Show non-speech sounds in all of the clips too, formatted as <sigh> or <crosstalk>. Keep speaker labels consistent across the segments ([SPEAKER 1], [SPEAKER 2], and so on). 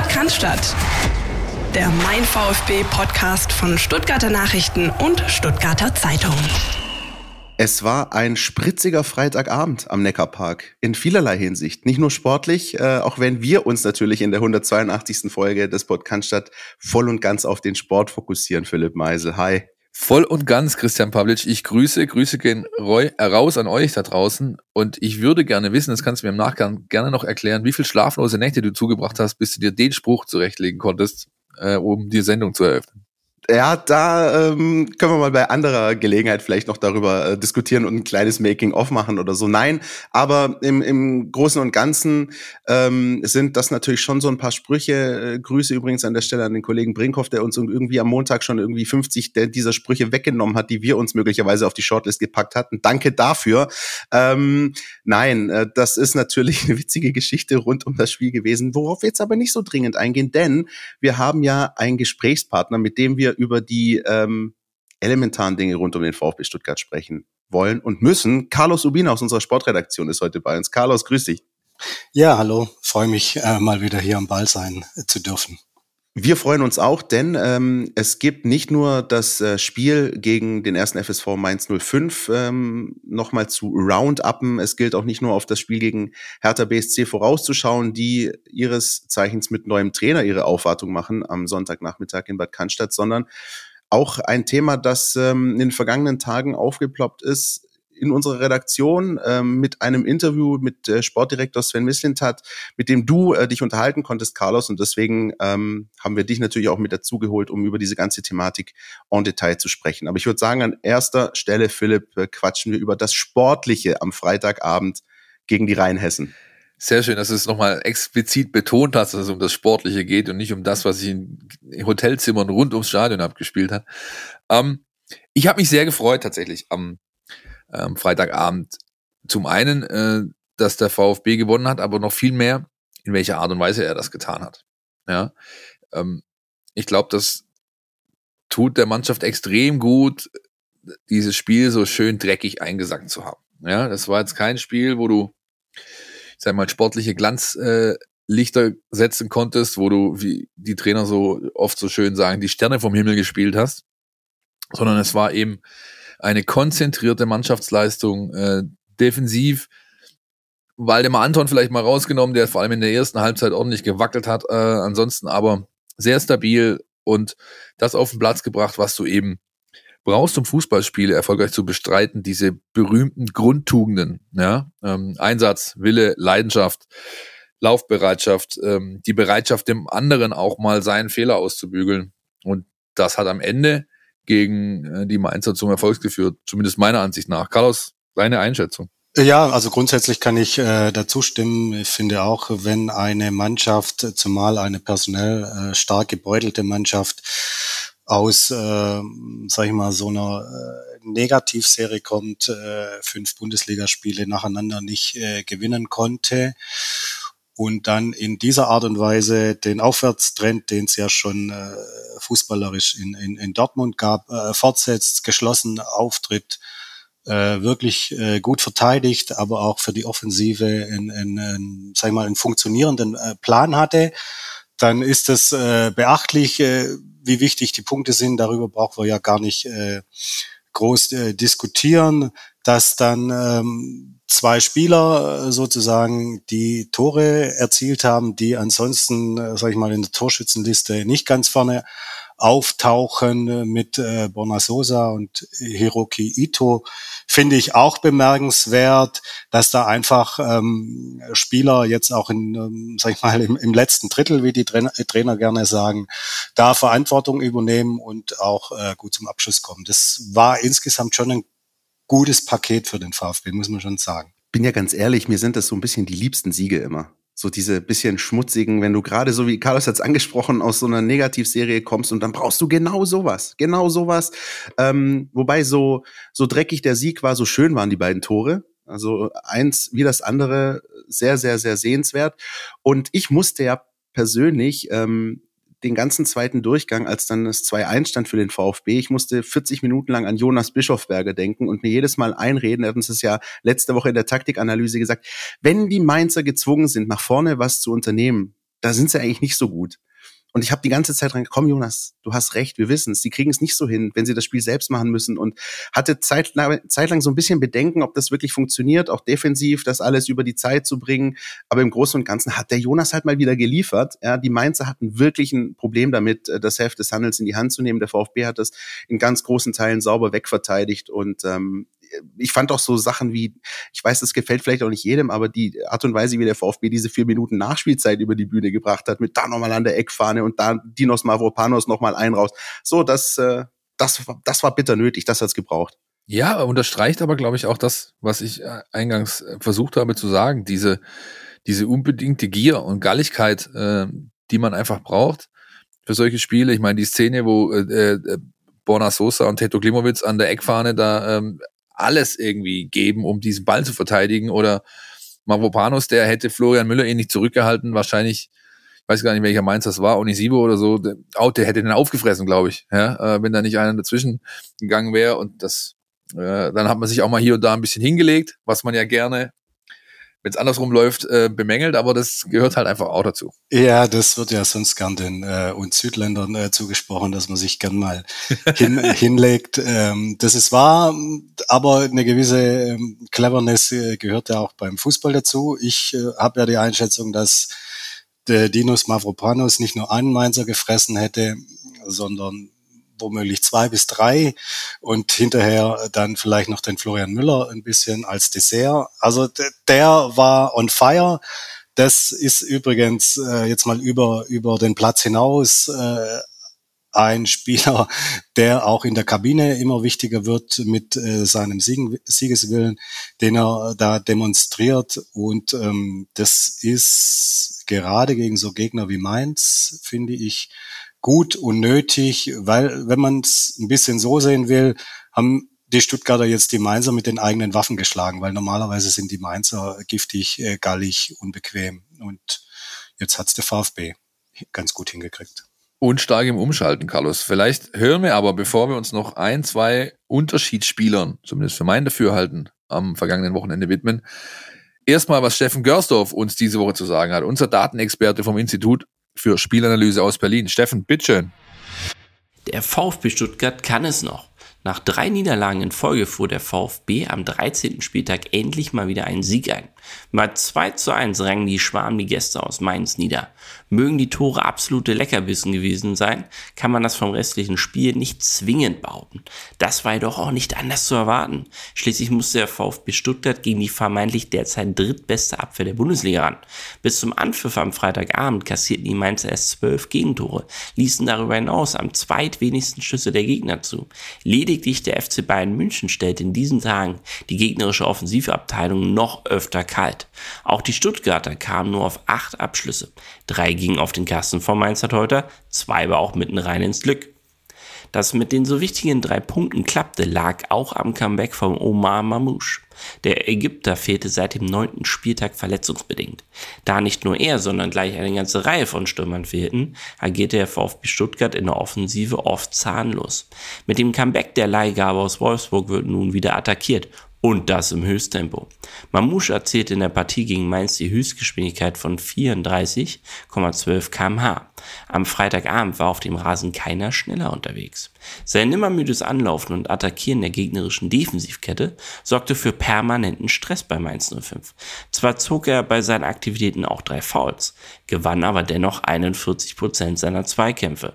[SPEAKER 1] Podcast der Mein VfB Podcast von Stuttgarter Nachrichten und Stuttgarter Zeitung.
[SPEAKER 2] Es war ein spritziger Freitagabend am Neckarpark in vielerlei Hinsicht. Nicht nur sportlich, äh, auch wenn wir uns natürlich in der 182. Folge des Podcast voll und ganz auf den Sport fokussieren, Philipp Meisel. Hi.
[SPEAKER 3] Voll und ganz, Christian Pavlic. Ich grüße, Grüße gehen raus an euch da draußen. Und ich würde gerne wissen, das kannst du mir im Nachgang gerne noch erklären, wie viel schlaflose Nächte du zugebracht hast, bis du dir den Spruch zurechtlegen konntest, äh, um die Sendung zu eröffnen.
[SPEAKER 2] Ja, da ähm, können wir mal bei anderer Gelegenheit vielleicht noch darüber äh, diskutieren und ein kleines Making-of machen oder so. Nein, aber im, im Großen und Ganzen ähm, sind das natürlich schon so ein paar Sprüche. Äh, Grüße übrigens an der Stelle an den Kollegen Brinkhoff, der uns irgendwie am Montag schon irgendwie 50 der dieser Sprüche weggenommen hat, die wir uns möglicherweise auf die Shortlist gepackt hatten. Danke dafür. Ähm, nein, äh, das ist natürlich eine witzige Geschichte rund um das Spiel gewesen, worauf wir jetzt aber nicht so dringend eingehen, denn wir haben ja einen Gesprächspartner, mit dem wir über die ähm, elementaren Dinge rund um den VfB Stuttgart sprechen wollen und müssen. Carlos Ubina aus unserer Sportredaktion ist heute bei uns. Carlos, grüß dich.
[SPEAKER 4] Ja, hallo. Freue mich, äh, mal wieder hier am Ball sein äh, zu dürfen.
[SPEAKER 2] Wir freuen uns auch, denn ähm, es gibt nicht nur das äh, Spiel gegen den ersten FSV Mainz 05 ähm, nochmal zu round-uppen, es gilt auch nicht nur auf das Spiel gegen Hertha BSC vorauszuschauen, die ihres Zeichens mit neuem Trainer ihre Aufwartung machen am Sonntagnachmittag in Bad Cannstatt, sondern auch ein Thema, das ähm, in den vergangenen Tagen aufgeploppt ist, in unserer Redaktion ähm, mit einem Interview mit äh, Sportdirektor Sven Mislintat, mit dem du äh, dich unterhalten konntest, Carlos. Und deswegen ähm, haben wir dich natürlich auch mit dazu geholt, um über diese ganze Thematik en Detail zu sprechen. Aber ich würde sagen, an erster Stelle, Philipp, äh, quatschen wir über das Sportliche am Freitagabend gegen die Rheinhessen.
[SPEAKER 3] Sehr schön, dass du es nochmal explizit betont hast, dass es um das Sportliche geht und nicht um das, was sich in Hotelzimmern rund ums Stadion abgespielt hat. Ähm, ich habe mich sehr gefreut tatsächlich am ähm, Freitagabend. Zum einen, äh, dass der VfB gewonnen hat, aber noch viel mehr, in welcher Art und Weise er das getan hat. Ja, ähm, ich glaube, das tut der Mannschaft extrem gut, dieses Spiel so schön dreckig eingesackt zu haben. Ja, das war jetzt kein Spiel, wo du, ich sag mal, sportliche Glanzlichter äh, setzen konntest, wo du, wie die Trainer so oft so schön sagen, die Sterne vom Himmel gespielt hast, sondern es war eben eine konzentrierte Mannschaftsleistung äh, defensiv. Waldemar Anton vielleicht mal rausgenommen, der vor allem in der ersten Halbzeit ordentlich gewackelt hat. Äh, ansonsten aber sehr stabil und das auf den Platz gebracht, was du eben brauchst, um Fußballspiele erfolgreich zu bestreiten. Diese berühmten Grundtugenden, ja, ähm, Einsatz, Wille, Leidenschaft, Laufbereitschaft, ähm, die Bereitschaft, dem anderen auch mal seinen Fehler auszubügeln. Und das hat am Ende gegen äh, die Mainzer zum Erfolg geführt, zumindest meiner Ansicht nach. Carlos, deine Einschätzung?
[SPEAKER 4] Ja, also grundsätzlich kann ich äh, dazu stimmen. Ich finde auch, wenn eine Mannschaft, zumal eine personell äh, stark gebeutelte Mannschaft, aus, äh, sag ich mal, so einer äh, Negativserie kommt, äh, fünf Bundesligaspiele nacheinander nicht äh, gewinnen konnte und dann in dieser Art und Weise den Aufwärtstrend, den es ja schon äh, fußballerisch. In, in, in Dortmund gab, äh, fortsetzt, geschlossen auftritt, äh, wirklich äh, gut verteidigt, aber auch für die Offensive in, in, in sag ich mal, einen funktionierenden äh, Plan hatte, dann ist es äh, beachtlich, äh, wie wichtig die Punkte sind. Darüber brauchen wir ja gar nicht äh, groß äh, diskutieren, dass dann ähm, zwei Spieler äh, sozusagen, die Tore erzielt haben, die ansonsten, äh, sag ich mal, in der Torschützenliste nicht ganz vorne auftauchen mit äh, Bonasosa und Hiroki Ito, finde ich auch bemerkenswert, dass da einfach ähm, Spieler jetzt auch in, ähm, sag ich mal, im, im letzten Drittel, wie die Trainer, Trainer gerne sagen, da Verantwortung übernehmen und auch äh, gut zum Abschluss kommen. Das war insgesamt schon ein gutes Paket für den VfB, muss man schon sagen.
[SPEAKER 2] Bin ja ganz ehrlich, mir sind das so ein bisschen die liebsten Siege immer. So diese bisschen schmutzigen, wenn du gerade so wie Carlos hat es angesprochen, aus so einer Negativserie kommst und dann brauchst du genau sowas. Genau sowas. Ähm, wobei so, so dreckig der Sieg war, so schön waren die beiden Tore. Also eins wie das andere sehr, sehr, sehr sehenswert. Und ich musste ja persönlich ähm, den ganzen zweiten Durchgang, als dann das 2-1 stand für den VfB. Ich musste 40 Minuten lang an Jonas Bischofberger denken und mir jedes Mal einreden. Er hat uns das ja letzte Woche in der Taktikanalyse gesagt. Wenn die Mainzer gezwungen sind, nach vorne was zu unternehmen, da sind sie eigentlich nicht so gut. Und ich habe die ganze Zeit dran, komm Jonas, du hast recht, wir wissen es, die kriegen es nicht so hin, wenn sie das Spiel selbst machen müssen und hatte zeit, zeitlang so ein bisschen Bedenken, ob das wirklich funktioniert, auch defensiv, das alles über die Zeit zu bringen. Aber im Großen und Ganzen hat der Jonas halt mal wieder geliefert. Ja, die Mainzer hatten wirklich ein Problem damit, äh, das Heft des Handels in die Hand zu nehmen. Der VfB hat das in ganz großen Teilen sauber wegverteidigt und ähm, ich fand auch so Sachen wie, ich weiß, das gefällt vielleicht auch nicht jedem, aber die Art und Weise, wie der VfB diese vier Minuten Nachspielzeit über die Bühne gebracht hat, mit da nochmal an der Eckfahne und da Dinos Mavropanos nochmal ein raus. So, das, äh, das, das war bitter nötig, das hat's gebraucht.
[SPEAKER 3] Ja, unterstreicht aber, glaube ich, auch das, was ich äh, eingangs äh, versucht habe zu sagen. Diese, diese unbedingte Gier und Galligkeit, äh, die man einfach braucht für solche Spiele. Ich meine, die Szene, wo äh, äh, Borna Sosa und Teto Klimowitz an der Eckfahne da ähm, alles irgendwie geben, um diesen Ball zu verteidigen. Oder Mavropanos, der hätte Florian Müller eh nicht zurückgehalten, wahrscheinlich, ich weiß gar nicht, welcher Mainz das war, Onisibo oder so, der, oh, der hätte den aufgefressen, glaube ich, ja, äh, wenn da nicht einer dazwischen gegangen wäre. Und das, äh, dann hat man sich auch mal hier und da ein bisschen hingelegt, was man ja gerne wenn es andersrum läuft, äh, bemängelt, aber das gehört halt einfach auch dazu.
[SPEAKER 4] Ja, das wird ja sonst gern den äh, uns Südländern äh, zugesprochen, dass man sich gern mal hin, <laughs> hinlegt. Ähm, das ist wahr, aber eine gewisse ähm, Cleverness äh, gehört ja auch beim Fußball dazu. Ich äh, habe ja die Einschätzung, dass der Dinos Mavropanos nicht nur einen Mainzer gefressen hätte, sondern womöglich zwei bis drei und hinterher dann vielleicht noch den Florian Müller ein bisschen als Dessert. Also der war on fire. Das ist übrigens äh, jetzt mal über, über den Platz hinaus äh, ein Spieler, der auch in der Kabine immer wichtiger wird mit äh, seinem Siegen, Siegeswillen, den er da demonstriert. Und ähm, das ist gerade gegen so Gegner wie Mainz, finde ich, gut und nötig, weil wenn man es ein bisschen so sehen will, haben die Stuttgarter jetzt die Mainzer mit den eigenen Waffen geschlagen, weil normalerweise sind die Mainzer giftig, äh, gallig, unbequem. Und jetzt hat's der VfB ganz gut hingekriegt.
[SPEAKER 3] Und stark im Umschalten, Carlos. Vielleicht hören wir aber, bevor wir uns noch ein, zwei Unterschiedsspielern, zumindest für mein Dafürhalten, am vergangenen Wochenende widmen, erstmal, was Steffen Görsdorf uns diese Woche zu sagen hat. Unser Datenexperte vom Institut für Spielanalyse aus Berlin. Steffen, bitteschön.
[SPEAKER 5] Der VfB Stuttgart kann es noch. Nach drei Niederlagen in Folge fuhr der VfB am 13. Spieltag endlich mal wieder einen Sieg ein. Bei 2 zu 1 rangen die Schwarm die Gäste aus Mainz nieder. Mögen die Tore absolute Leckerbissen gewesen sein, kann man das vom restlichen Spiel nicht zwingend behaupten. Das war jedoch auch nicht anders zu erwarten. Schließlich musste der VfB Stuttgart gegen die vermeintlich derzeit drittbeste Abwehr der Bundesliga ran. Bis zum Anpfiff am Freitagabend kassierten die Mainzer erst zwölf Gegentore, ließen darüber hinaus am zweitwenigsten Schüsse der Gegner zu. Lediglich der FC Bayern München stellte in diesen Tagen die gegnerische Offensivabteilung noch öfter kalt. Auch die Stuttgarter kamen nur auf acht Abschlüsse. Drei gingen auf den Kasten vom Mainzer Teuter, zwei aber auch mitten rein ins Glück. Dass mit den so wichtigen drei Punkten klappte, lag auch am Comeback von Omar Mamouche. Der Ägypter fehlte seit dem neunten Spieltag verletzungsbedingt. Da nicht nur er, sondern gleich eine ganze Reihe von Stürmern fehlten, agierte der VfB Stuttgart in der Offensive oft zahnlos. Mit dem Comeback der Leihgabe aus Wolfsburg wird nun wieder attackiert und das im Höchsttempo. Mamouche erzielte in der Partie gegen Mainz die Höchstgeschwindigkeit von 34,12 kmh. Am Freitagabend war auf dem Rasen keiner schneller unterwegs. Sein nimmermüdes Anlaufen und Attackieren der gegnerischen Defensivkette sorgte für permanenten Stress bei Mainz 05. Zwar zog er bei seinen Aktivitäten auch drei Fouls, gewann aber dennoch 41 Prozent seiner Zweikämpfe.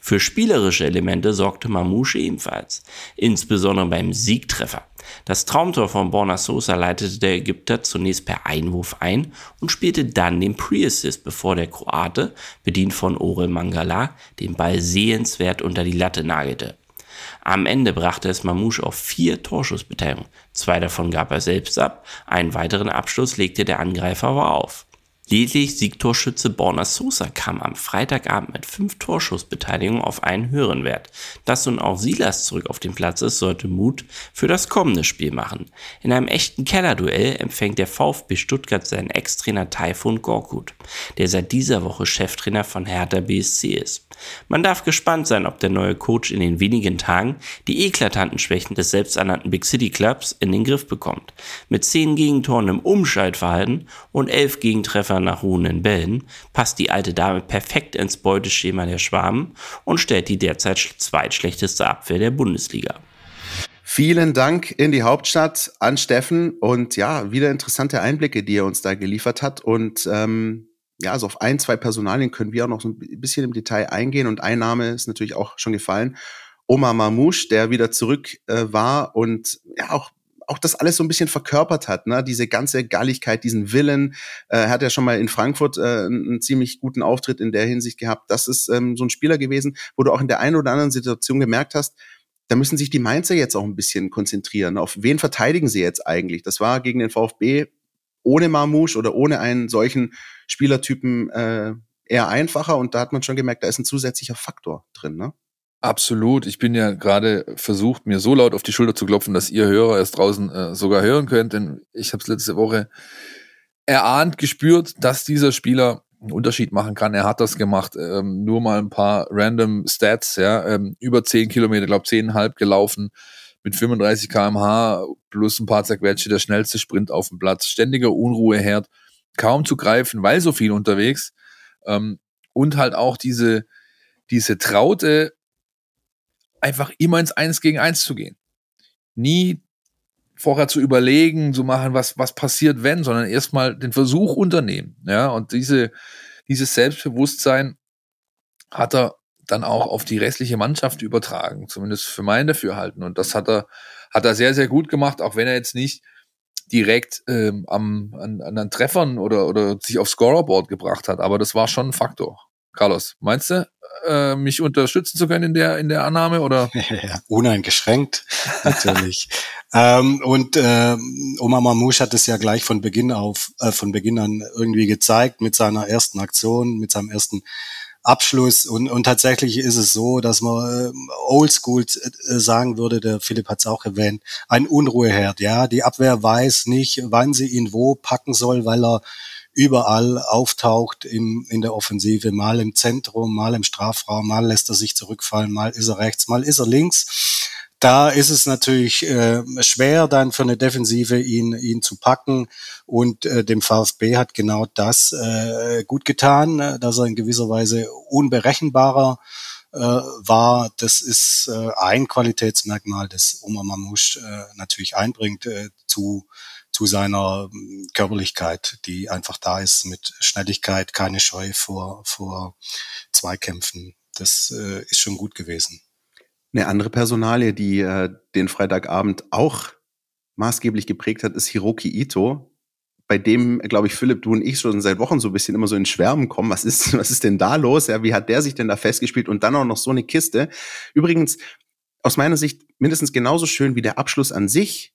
[SPEAKER 5] Für spielerische Elemente sorgte Mamouche ebenfalls, insbesondere beim Siegtreffer. Das Traumtor von Borna Sosa leitete der Ägypter zunächst per Einwurf ein und spielte dann den Pre-Assist, bevor der Kroate, bedient von Orel Mangala, den Ball sehenswert unter die Latte nagelte. Am Ende brachte es Mamouche auf vier Torschussbeteiligungen. Zwei davon gab er selbst ab, einen weiteren Abschluss legte der Angreifer aber auf. Lediglich Siegtorschütze Borna Sosa kam am Freitagabend mit fünf Torschussbeteiligungen auf einen höheren Wert. Dass nun auch Silas zurück auf dem Platz ist, sollte Mut für das kommende Spiel machen. In einem echten Kellerduell empfängt der VfB Stuttgart seinen Ex-Trainer Taifun Gorkut, der seit dieser Woche Cheftrainer von Hertha BSC ist. Man darf gespannt sein, ob der neue Coach in den wenigen Tagen die eklatanten Schwächen des selbsternannten Big City Clubs in den Griff bekommt. Mit 10 Gegentoren im Umschaltverhalten und 11 Gegentreffern nach ruhenden Bällen passt die alte Dame perfekt ins Beuteschema der Schwaben und stellt die derzeit zweitschlechteste Abwehr der Bundesliga.
[SPEAKER 2] Vielen Dank in die Hauptstadt an Steffen und ja, wieder interessante Einblicke, die er uns da geliefert hat. Und ähm, ja, also auf ein, zwei Personalien können wir auch noch so ein bisschen im Detail eingehen. Und ein Name ist natürlich auch schon gefallen. Omar Mamouche, der wieder zurück äh, war und ja auch auch das alles so ein bisschen verkörpert hat, ne? Diese ganze Galligkeit, diesen Willen. Äh, er hat ja schon mal in Frankfurt äh, einen ziemlich guten Auftritt in der Hinsicht gehabt. Das ist ähm, so ein Spieler gewesen, wo du auch in der einen oder anderen Situation gemerkt hast, da müssen sich die Mainzer jetzt auch ein bisschen konzentrieren. Auf wen verteidigen sie jetzt eigentlich? Das war gegen den VfB ohne Marmouche oder ohne einen solchen Spielertypen äh, eher einfacher und da hat man schon gemerkt, da ist ein zusätzlicher Faktor drin, ne?
[SPEAKER 3] Absolut. Ich bin ja gerade versucht, mir so laut auf die Schulter zu klopfen, dass ihr Hörer es draußen äh, sogar hören könnt, denn ich habe es letzte Woche erahnt, gespürt, dass dieser Spieler einen Unterschied machen kann. Er hat das gemacht. Ähm, nur mal ein paar random Stats, ja, ähm, über 10 Kilometer, glaube 10,5 gelaufen, mit 35 kmh plus ein paar zerquetsche, der schnellste Sprint auf dem Platz, ständiger Unruheherd, kaum zu greifen, weil so viel unterwegs. Ähm, und halt auch diese, diese Traute, einfach immer ins Eins gegen Eins zu gehen. Nie vorher zu überlegen, zu machen, was, was passiert, wenn, sondern erstmal den Versuch unternehmen. Ja, und diese, dieses Selbstbewusstsein hat er dann auch auf die restliche Mannschaft übertragen, zumindest für mein Dafürhalten. Und das hat er, hat er sehr, sehr gut gemacht, auch wenn er jetzt nicht direkt ähm, am, an, an den Treffern oder, oder sich aufs Scorerboard gebracht hat. Aber das war schon ein Faktor. Carlos, meinst du, äh, mich unterstützen zu können in der, in der Annahme oder? <laughs>
[SPEAKER 4] Uneingeschränkt, natürlich. <laughs> ähm, und äh, Omar Mamouche hat es ja gleich von Beginn auf, äh, von Beginn an irgendwie gezeigt mit seiner ersten Aktion, mit seinem ersten Abschluss. Und, und tatsächlich ist es so, dass man äh, oldschool äh, sagen würde, der Philipp hat es auch erwähnt, ein Unruheherd. Ja, die Abwehr weiß nicht, wann sie ihn wo packen soll, weil er überall auftaucht im, in der Offensive, mal im Zentrum, mal im Strafraum, mal lässt er sich zurückfallen, mal ist er rechts, mal ist er links. Da ist es natürlich äh, schwer, dann für eine Defensive ihn, ihn zu packen. Und äh, dem VfB hat genau das äh, gut getan, äh, dass er in gewisser Weise unberechenbarer äh, war. Das ist äh, ein Qualitätsmerkmal, das Omar Mamouche äh, natürlich einbringt äh, zu, zu seiner äh, Körperlichkeit, die einfach da ist mit Schnelligkeit, keine Scheu vor, vor Zweikämpfen. Das äh, ist schon gut gewesen.
[SPEAKER 2] Eine andere Personalie, die äh, den Freitagabend auch maßgeblich geprägt hat, ist Hiroki Ito, bei dem, glaube ich, Philipp, du und ich schon seit Wochen so ein bisschen immer so in Schwärmen kommen. Was ist, <laughs> was ist denn da los? Ja, wie hat der sich denn da festgespielt? Und dann auch noch so eine Kiste. Übrigens, aus meiner Sicht mindestens genauso schön wie der Abschluss an sich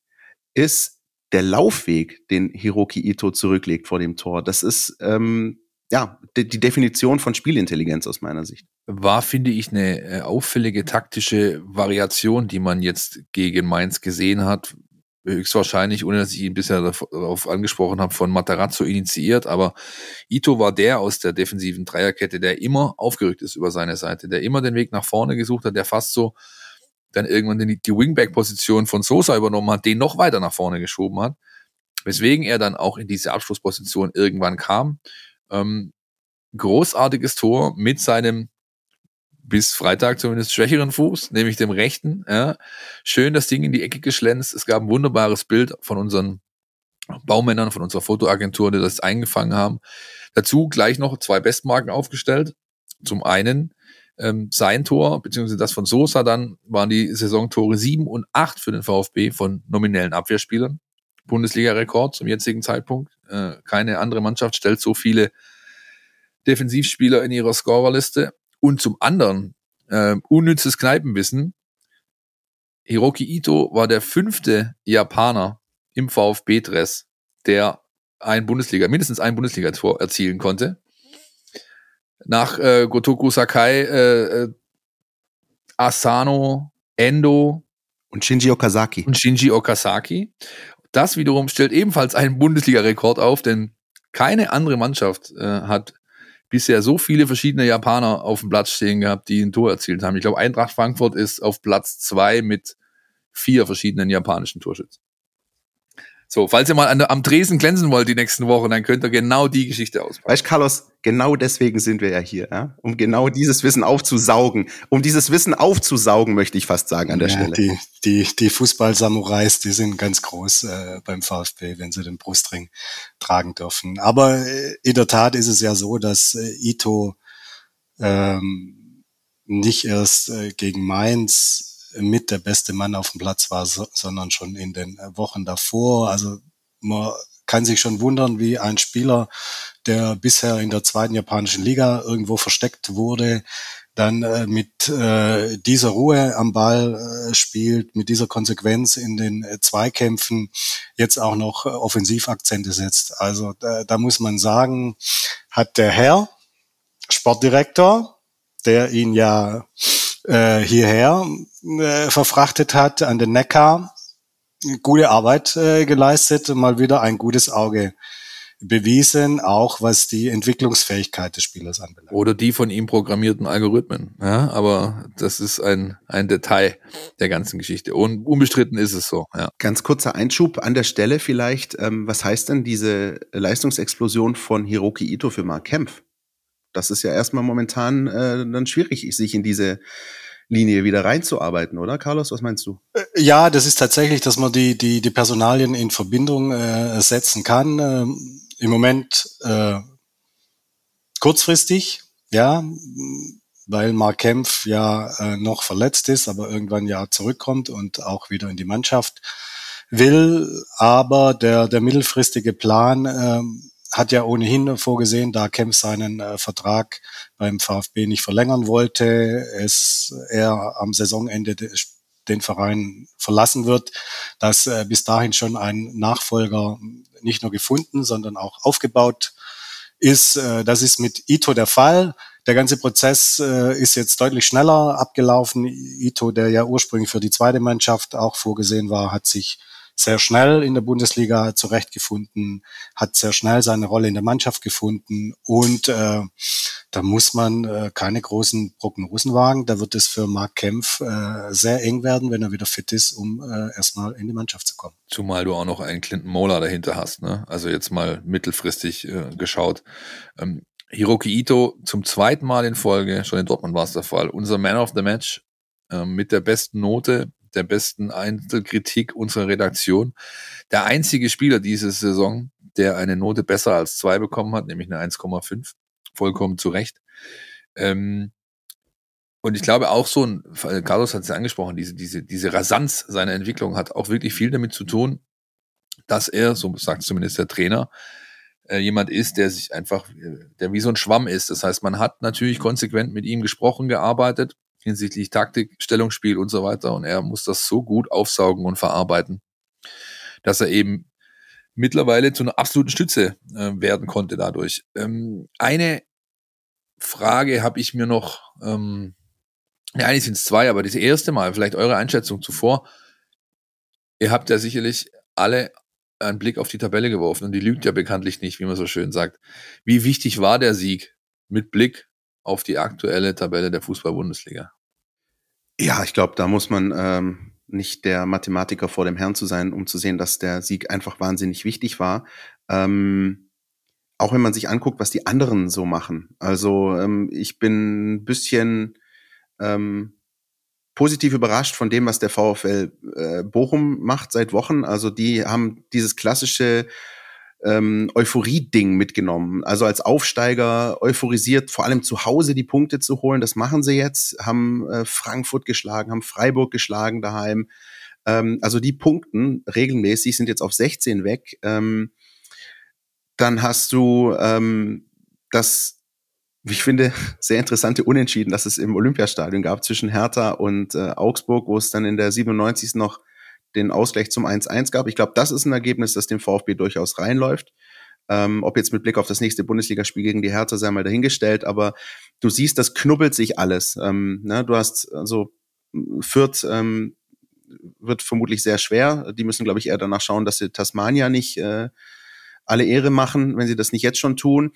[SPEAKER 2] ist der Laufweg, den Hiroki Ito zurücklegt vor dem Tor. Das ist ähm, ja, die, die Definition von Spielintelligenz aus meiner Sicht.
[SPEAKER 3] War, finde ich, eine äh, auffällige taktische Variation, die man jetzt gegen Mainz gesehen hat. Höchstwahrscheinlich, ohne dass ich ihn bisher darauf angesprochen habe, von Matarazzo initiiert. Aber Ito war der aus der defensiven Dreierkette, der immer aufgerückt ist über seine Seite, der immer den Weg nach vorne gesucht hat, der fast so dann irgendwann die, die Wingback-Position von Sosa übernommen hat, den noch weiter nach vorne geschoben hat. Weswegen er dann auch in diese Abschlussposition irgendwann kam. Ähm, großartiges Tor mit seinem bis Freitag zumindest schwächeren Fuß, nämlich dem rechten. Ja. Schön das Ding in die Ecke geschlänzt. Es gab ein wunderbares Bild von unseren Baumännern, von unserer Fotoagentur, die das eingefangen haben. Dazu gleich noch zwei Bestmarken aufgestellt. Zum einen ähm, sein Tor, beziehungsweise das von Sosa dann, waren die Saisontore sieben und acht für den VfB von nominellen Abwehrspielern. Bundesliga-Rekord zum jetzigen Zeitpunkt. Äh, keine andere Mannschaft stellt so viele Defensivspieler in ihrer Scorerliste. Und zum anderen, äh, unnützes Kneipenwissen. Hiroki Ito war der fünfte Japaner im VfB-Dress, der ein Bundesliga, mindestens ein Bundesliga-Tor erzielen konnte. Nach äh, Gotoku Sakai, äh, äh, Asano, Endo
[SPEAKER 2] und Shinji Okazaki.
[SPEAKER 3] Und Shinji Okazaki. Das wiederum stellt ebenfalls einen Bundesliga-Rekord auf, denn keine andere Mannschaft äh, hat bisher so viele verschiedene Japaner auf dem Platz stehen gehabt, die ein Tor erzielt haben. Ich glaube, Eintracht Frankfurt ist auf Platz zwei mit vier verschiedenen japanischen Torschützen. So, falls ihr mal an am Dresen glänzen wollt die nächsten Wochen, dann könnt ihr genau die Geschichte auspacken.
[SPEAKER 2] Weißt Carlos, genau deswegen sind wir ja hier, ja? um genau dieses Wissen aufzusaugen. Um dieses Wissen aufzusaugen, möchte ich fast sagen an der
[SPEAKER 4] ja,
[SPEAKER 2] Stelle.
[SPEAKER 4] Die, die, die Fußball-Samurais, die sind ganz groß äh, beim VfB, wenn sie den Brustring tragen dürfen. Aber äh, in der Tat ist es ja so, dass äh, Ito ähm, nicht erst äh, gegen Mainz mit der beste Mann auf dem Platz war, so, sondern schon in den Wochen davor. Also man kann sich schon wundern, wie ein Spieler, der bisher in der zweiten japanischen Liga irgendwo versteckt wurde, dann äh, mit äh, dieser Ruhe am Ball äh, spielt, mit dieser Konsequenz in den äh, Zweikämpfen jetzt auch noch äh, Offensivakzente setzt. Also da, da muss man sagen, hat der Herr Sportdirektor, der ihn ja äh, hierher äh, verfrachtet hat an den Neckar, gute Arbeit äh, geleistet, mal wieder ein gutes Auge bewiesen, auch was die Entwicklungsfähigkeit des Spielers anbelangt.
[SPEAKER 3] Oder die von ihm programmierten Algorithmen. Ja, aber das ist ein, ein Detail der ganzen Geschichte. Und unbestritten ist es so. Ja.
[SPEAKER 2] Ganz kurzer Einschub an der Stelle vielleicht. Ähm, was heißt denn diese Leistungsexplosion von Hiroki Ito für Mark Kempf? Das ist ja erstmal momentan äh, dann schwierig, sich in diese Linie wieder reinzuarbeiten, oder Carlos? Was meinst du?
[SPEAKER 4] Äh, ja, das ist tatsächlich, dass man die, die, die Personalien in Verbindung äh, setzen kann. Ähm, Im Moment äh, kurzfristig, ja, weil Mark Kempf ja äh, noch verletzt ist, aber irgendwann ja zurückkommt und auch wieder in die Mannschaft will. Aber der, der mittelfristige Plan äh, hat ja ohnehin vorgesehen, da Kempf seinen äh, Vertrag beim VfB nicht verlängern wollte, es er am Saisonende de, den Verein verlassen wird, dass äh, bis dahin schon ein Nachfolger nicht nur gefunden, sondern auch aufgebaut ist. Äh, das ist mit Ito der Fall. Der ganze Prozess äh, ist jetzt deutlich schneller abgelaufen. Ito, der ja ursprünglich für die zweite Mannschaft auch vorgesehen war, hat sich sehr schnell in der Bundesliga zurechtgefunden, hat sehr schnell seine Rolle in der Mannschaft gefunden und äh, da muss man äh, keine großen Prognosen wagen. Da wird es für Marc Kempf äh, sehr eng werden, wenn er wieder fit ist, um äh, erstmal in die Mannschaft zu kommen.
[SPEAKER 3] Zumal du auch noch einen Clinton Mola dahinter hast, ne? Also jetzt mal mittelfristig äh, geschaut. Ähm, Hiroki Ito zum zweiten Mal in Folge, schon in Dortmund war es der Fall, unser Man of the Match äh, mit der besten Note der besten Einzelkritik unserer Redaktion. Der einzige Spieler diese Saison, der eine Note besser als zwei bekommen hat, nämlich eine 1,5. Vollkommen zu Recht. Ähm, und ich glaube auch so ein, Carlos hat es angesprochen, diese, diese, diese Rasanz seiner Entwicklung hat auch wirklich viel damit zu tun, dass er, so sagt zumindest der Trainer, äh, jemand ist, der sich einfach, der wie so ein Schwamm ist. Das heißt, man hat natürlich konsequent mit ihm gesprochen, gearbeitet hinsichtlich Taktik, Stellungsspiel und so weiter. Und er muss das so gut aufsaugen und verarbeiten, dass er eben mittlerweile zu einer absoluten Stütze äh, werden konnte dadurch. Ähm, eine Frage habe ich mir noch, ähm, ja, eigentlich sind es zwei, aber das erste Mal, vielleicht eure Einschätzung zuvor. Ihr habt ja sicherlich alle einen Blick auf die Tabelle geworfen und die lügt ja bekanntlich nicht, wie man so schön sagt. Wie wichtig war der Sieg mit Blick auf die aktuelle Tabelle der Fußball-Bundesliga?
[SPEAKER 2] Ja, ich glaube, da muss man ähm, nicht der Mathematiker vor dem Herrn zu sein, um zu sehen, dass der Sieg einfach wahnsinnig wichtig war. Ähm, auch wenn man sich anguckt, was die anderen so machen. Also ähm, ich bin ein bisschen ähm, positiv überrascht von dem, was der VfL äh, Bochum macht seit Wochen. Also die haben dieses klassische ähm, Euphorie-Ding mitgenommen. Also als Aufsteiger euphorisiert, vor allem zu Hause die Punkte zu holen. Das machen sie jetzt, haben äh, Frankfurt geschlagen, haben Freiburg geschlagen daheim. Ähm, also die Punkten regelmäßig sind jetzt auf 16 weg. Ähm, dann hast du ähm, das, wie ich finde, <laughs> sehr interessante Unentschieden, dass es im Olympiastadion gab zwischen Hertha und äh, Augsburg, wo es dann in der 97. noch den Ausgleich zum 1-1 gab. Ich glaube, das ist ein Ergebnis, das dem VfB durchaus reinläuft. Ähm, ob jetzt mit Blick auf das nächste Bundesligaspiel gegen die Hertha sei mal dahingestellt, aber du siehst, das knubbelt sich alles. Ähm, ne? Du hast also Fürth ähm, wird vermutlich sehr schwer. Die müssen, glaube ich, eher danach schauen, dass sie Tasmania nicht äh, alle Ehre machen, wenn sie das nicht jetzt schon tun.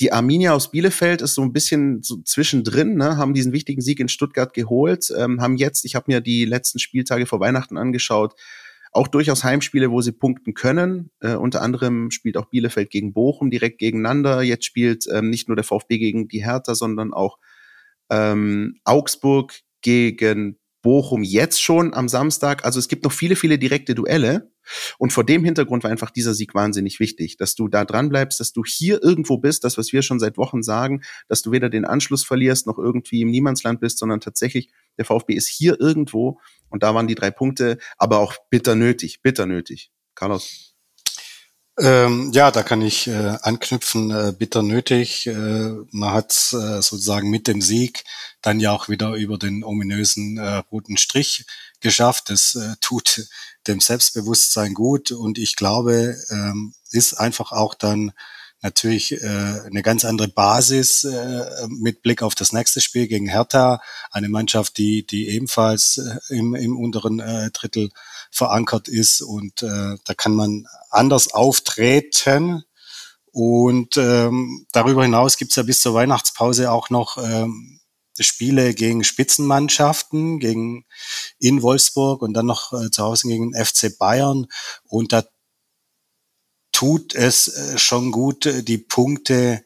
[SPEAKER 2] Die Arminia aus Bielefeld ist so ein bisschen so zwischendrin, ne, haben diesen wichtigen Sieg in Stuttgart geholt, ähm, haben jetzt, ich habe mir die letzten Spieltage vor Weihnachten angeschaut, auch durchaus Heimspiele, wo sie punkten können. Äh, unter anderem spielt auch Bielefeld gegen Bochum direkt gegeneinander. Jetzt spielt ähm, nicht nur der VfB gegen die Hertha, sondern auch ähm, Augsburg gegen Bochum jetzt schon am Samstag. Also es gibt noch viele, viele direkte Duelle. Und vor dem Hintergrund war einfach dieser Sieg wahnsinnig wichtig, dass du da dran bleibst, dass du hier irgendwo bist, das, was wir schon seit Wochen sagen, dass du weder den Anschluss verlierst noch irgendwie im Niemandsland bist, sondern tatsächlich der VfB ist hier irgendwo. Und da waren die drei Punkte, aber auch bitter nötig, bitter nötig. Carlos.
[SPEAKER 4] Ähm, ja, da kann ich äh, anknüpfen, äh, bitter nötig. Äh, man hat äh, sozusagen mit dem Sieg dann ja auch wieder über den ominösen äh, roten Strich geschafft. Das äh, tut dem Selbstbewusstsein gut. Und ich glaube, ähm, ist einfach auch dann natürlich äh, eine ganz andere Basis äh, mit Blick auf das nächste Spiel gegen Hertha, eine Mannschaft, die die ebenfalls äh, im, im unteren äh, Drittel verankert ist. Und äh, da kann man anders auftreten. Und ähm, darüber hinaus gibt's ja bis zur Weihnachtspause auch noch ähm, Spiele gegen Spitzenmannschaften, gegen in Wolfsburg und dann noch äh, zu Hause gegen FC Bayern. Und da tut es äh, schon gut, äh, die Punkte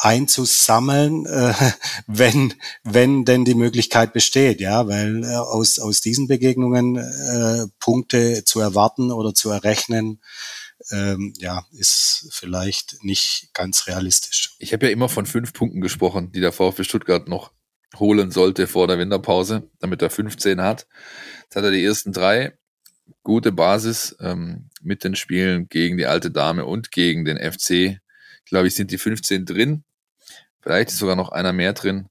[SPEAKER 4] einzusammeln, äh, <laughs> wenn, wenn denn die Möglichkeit besteht, ja, weil äh, aus, aus diesen Begegnungen äh, Punkte zu erwarten oder zu errechnen, ähm, ja, ist vielleicht nicht ganz realistisch.
[SPEAKER 3] Ich habe ja immer von fünf Punkten gesprochen, die der VfB Stuttgart noch holen sollte vor der Winterpause, damit er 15 hat. Jetzt hat er die ersten drei gute Basis ähm, mit den Spielen gegen die alte Dame und gegen den FC. Glaube ich, sind die 15 drin. Vielleicht ist sogar noch einer mehr drin.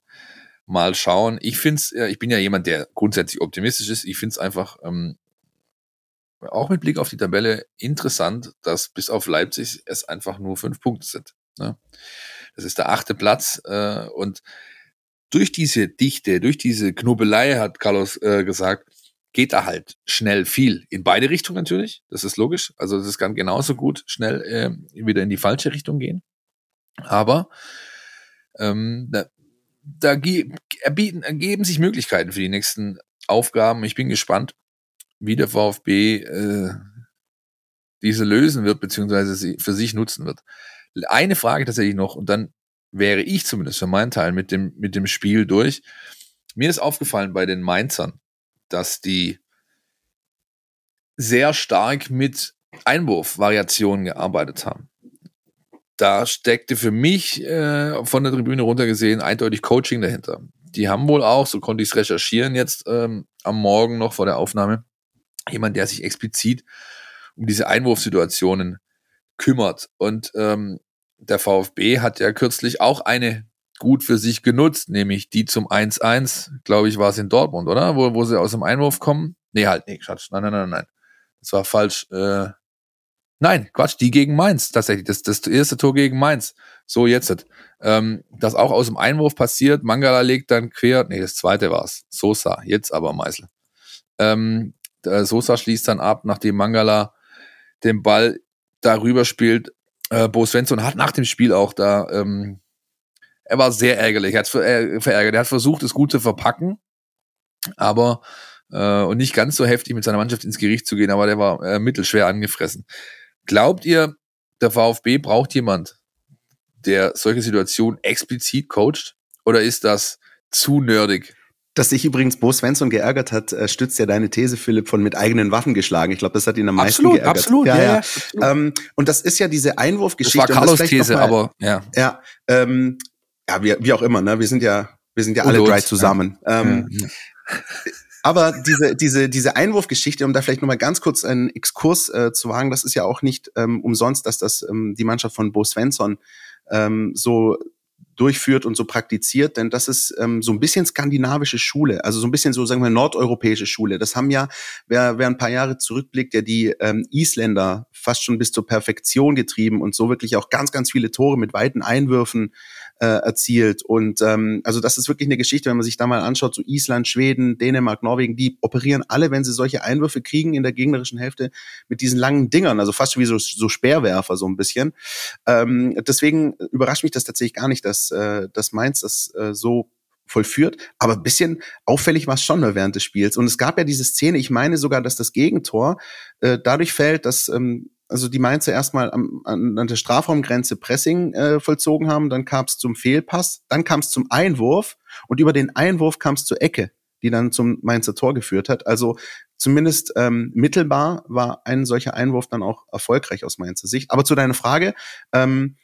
[SPEAKER 3] Mal schauen. Ich finde ich bin ja jemand, der grundsätzlich optimistisch ist. Ich finde es einfach ähm, auch mit Blick auf die Tabelle interessant, dass bis auf Leipzig es einfach nur fünf Punkte sind. Ne? Das ist der achte Platz äh, und durch diese Dichte, durch diese Knobelei, hat Carlos äh, gesagt, geht da halt schnell viel. In beide Richtungen natürlich, das ist logisch. Also das kann genauso gut schnell äh, wieder in die falsche Richtung gehen. Aber ähm, da, da erbieten, ergeben sich Möglichkeiten für die nächsten Aufgaben. Ich bin gespannt, wie der VfB äh, diese lösen wird, beziehungsweise sie für sich nutzen wird. Eine Frage tatsächlich noch, und dann wäre ich zumindest für meinen Teil mit dem, mit dem Spiel durch. Mir ist aufgefallen bei den Mainzern, dass die sehr stark mit Einwurfvariationen gearbeitet haben. Da steckte für mich äh, von der Tribüne runter gesehen eindeutig Coaching dahinter. Die haben wohl auch, so konnte ich es recherchieren jetzt ähm, am Morgen noch vor der Aufnahme, jemand, der sich explizit um diese Einwurfsituationen kümmert. Und ähm, der VfB hat ja kürzlich auch eine gut für sich genutzt, nämlich die zum 1-1, glaube ich, war es in Dortmund, oder? Wo, wo sie aus dem Einwurf kommen. Nee, halt, nee, Schatz. Nein, nein, nein, nein. Das war falsch. Äh, nein, Quatsch, die gegen Mainz, tatsächlich. Das, das erste Tor gegen Mainz. So, jetzt. Ähm, das auch aus dem Einwurf passiert. Mangala legt dann quer. Nee, das zweite war's. Sosa. Jetzt aber Meißel. Ähm, Sosa schließt dann ab, nachdem Mangala den Ball darüber spielt. Äh, Bo Svensson hat nach dem Spiel auch da ähm, er war sehr ärgerlich, er hat äh, verärgert. Er hat versucht, es gut zu verpacken, aber äh, und nicht ganz so heftig mit seiner Mannschaft ins Gericht zu gehen, aber der war äh, mittelschwer angefressen. Glaubt ihr, der VfB braucht jemand, der solche Situationen explizit coacht? Oder ist das zu nerdig?
[SPEAKER 2] Dass sich übrigens Bo Svensson geärgert hat, äh, stützt ja deine These, Philipp, von mit eigenen Waffen geschlagen. Ich glaube, das hat ihn am meisten
[SPEAKER 3] absolut,
[SPEAKER 2] geärgert.
[SPEAKER 3] Absolut, ja, ja. ja
[SPEAKER 2] absolut. Ähm, und das ist ja diese Einwurfgeschichte. Das
[SPEAKER 3] war Carlos These, aber ja.
[SPEAKER 2] Ja, ähm, ja, wie, wie auch immer, ne? Wir sind ja, wir sind ja alle drei zusammen. Ja. Ähm, ja. Aber diese, diese, diese Einwurfgeschichte, um da vielleicht nochmal ganz kurz einen Exkurs äh, zu wagen, das ist ja auch nicht ähm, umsonst, dass das ähm, die Mannschaft von Bo Svensson ähm, so durchführt und so praktiziert, denn das ist ähm, so ein bisschen skandinavische Schule, also so ein bisschen so, sagen wir, nordeuropäische Schule. Das haben ja, wer, wer ein paar Jahre zurückblickt, ja die ähm, Isländer fast schon bis zur Perfektion getrieben und so wirklich auch ganz, ganz viele Tore mit weiten Einwürfen äh, erzielt. Und ähm, also das ist wirklich eine Geschichte, wenn man sich da mal anschaut, so Island, Schweden, Dänemark, Norwegen, die operieren alle, wenn sie solche Einwürfe kriegen in der gegnerischen Hälfte, mit diesen langen Dingern, also fast wie so, so Speerwerfer so ein bisschen. Ähm, deswegen überrascht mich das tatsächlich gar nicht, dass, äh, dass Mainz das äh, so vollführt. Aber ein bisschen auffällig war es schon während des Spiels. Und es gab ja diese Szene, ich meine sogar, dass das Gegentor äh, dadurch fällt, dass ähm, also die Mainzer erstmal an, an der Strafraumgrenze Pressing äh, vollzogen haben, dann kam es zum Fehlpass, dann kam es zum Einwurf und über den Einwurf kam es zur Ecke, die dann zum Mainzer Tor geführt hat. Also zumindest ähm, mittelbar war ein solcher Einwurf dann auch erfolgreich aus Mainzer Sicht. Aber zu deiner Frage, ähm,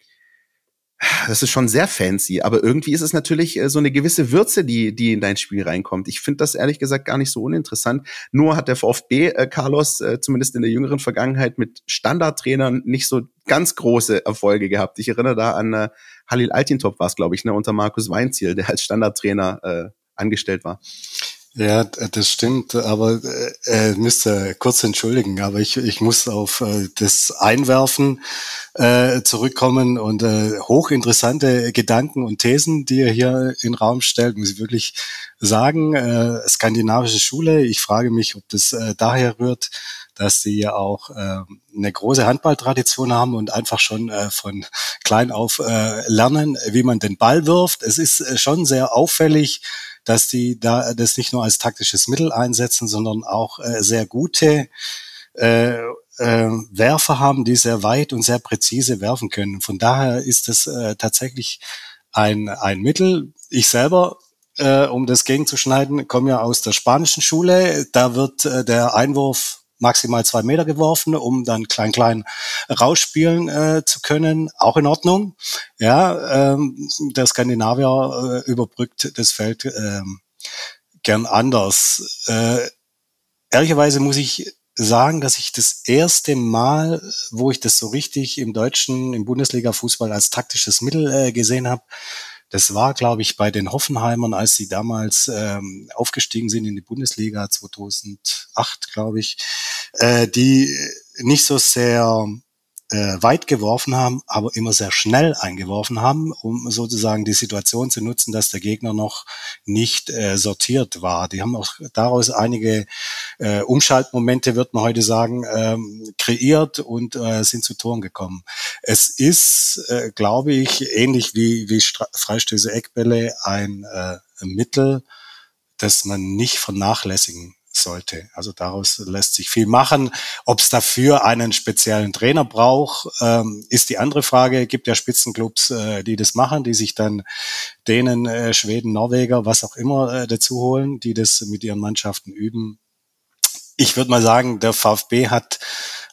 [SPEAKER 2] das ist schon sehr fancy, aber irgendwie ist es natürlich äh, so eine gewisse Würze, die, die in dein Spiel reinkommt. Ich finde das ehrlich gesagt gar nicht so uninteressant. Nur hat der VfB äh, Carlos äh, zumindest in der jüngeren Vergangenheit mit Standardtrainern nicht so ganz große Erfolge gehabt. Ich erinnere da an äh, Halil Altintop war es, glaube ich, ne, unter Markus Weinziel, der als Standardtrainer äh, angestellt war.
[SPEAKER 4] Ja, das stimmt, aber äh, äh, müsste kurz entschuldigen, aber ich, ich muss auf äh, das Einwerfen äh, zurückkommen und äh, hochinteressante Gedanken und Thesen, die er hier in den Raum stellt, muss ich wirklich sagen. Äh, skandinavische Schule, ich frage mich, ob das äh, daher rührt, dass sie ja auch äh, eine große Handballtradition haben und einfach schon äh, von klein auf äh, lernen, wie man den Ball wirft. Es ist äh, schon sehr auffällig, dass die da das nicht nur als taktisches Mittel einsetzen, sondern auch äh, sehr gute äh, äh, Werfer haben, die sehr weit und sehr präzise werfen können. Von daher ist es äh, tatsächlich ein, ein Mittel. Ich selber äh, um das gegenzuschneiden, komme ja aus der spanischen Schule. Da wird äh, der Einwurf maximal zwei Meter geworfen, um dann klein klein rausspielen äh, zu können. Auch in Ordnung. Ja, ähm, der Skandinavier äh, überbrückt das Feld ähm, gern anders. Äh, ehrlicherweise muss ich sagen, dass ich das erste Mal, wo ich das so richtig im deutschen, im Bundesliga-Fußball als taktisches Mittel äh, gesehen habe, das war, glaube ich, bei den Hoffenheimern, als sie damals ähm, aufgestiegen sind in die Bundesliga 2008, glaube ich, äh, die nicht so sehr äh, weit geworfen haben, aber immer sehr schnell eingeworfen haben, um sozusagen die Situation zu nutzen, dass der Gegner noch nicht äh, sortiert war. Die haben auch daraus einige äh, Umschaltmomente, wird man heute sagen, ähm, kreiert und äh, sind zu Toren gekommen. Es ist, äh, glaube ich, ähnlich wie, wie Freistöße Eckbälle ein äh, Mittel, das man nicht vernachlässigen sollte. Also daraus lässt sich viel machen. Ob es dafür einen speziellen Trainer braucht, ähm, ist die andere Frage. Es gibt ja Spitzenclubs, äh, die das machen, die sich dann Dänen, äh, Schweden, Norweger, was auch immer äh, dazu holen, die das mit ihren Mannschaften üben. Ich würde mal sagen, der VfB hat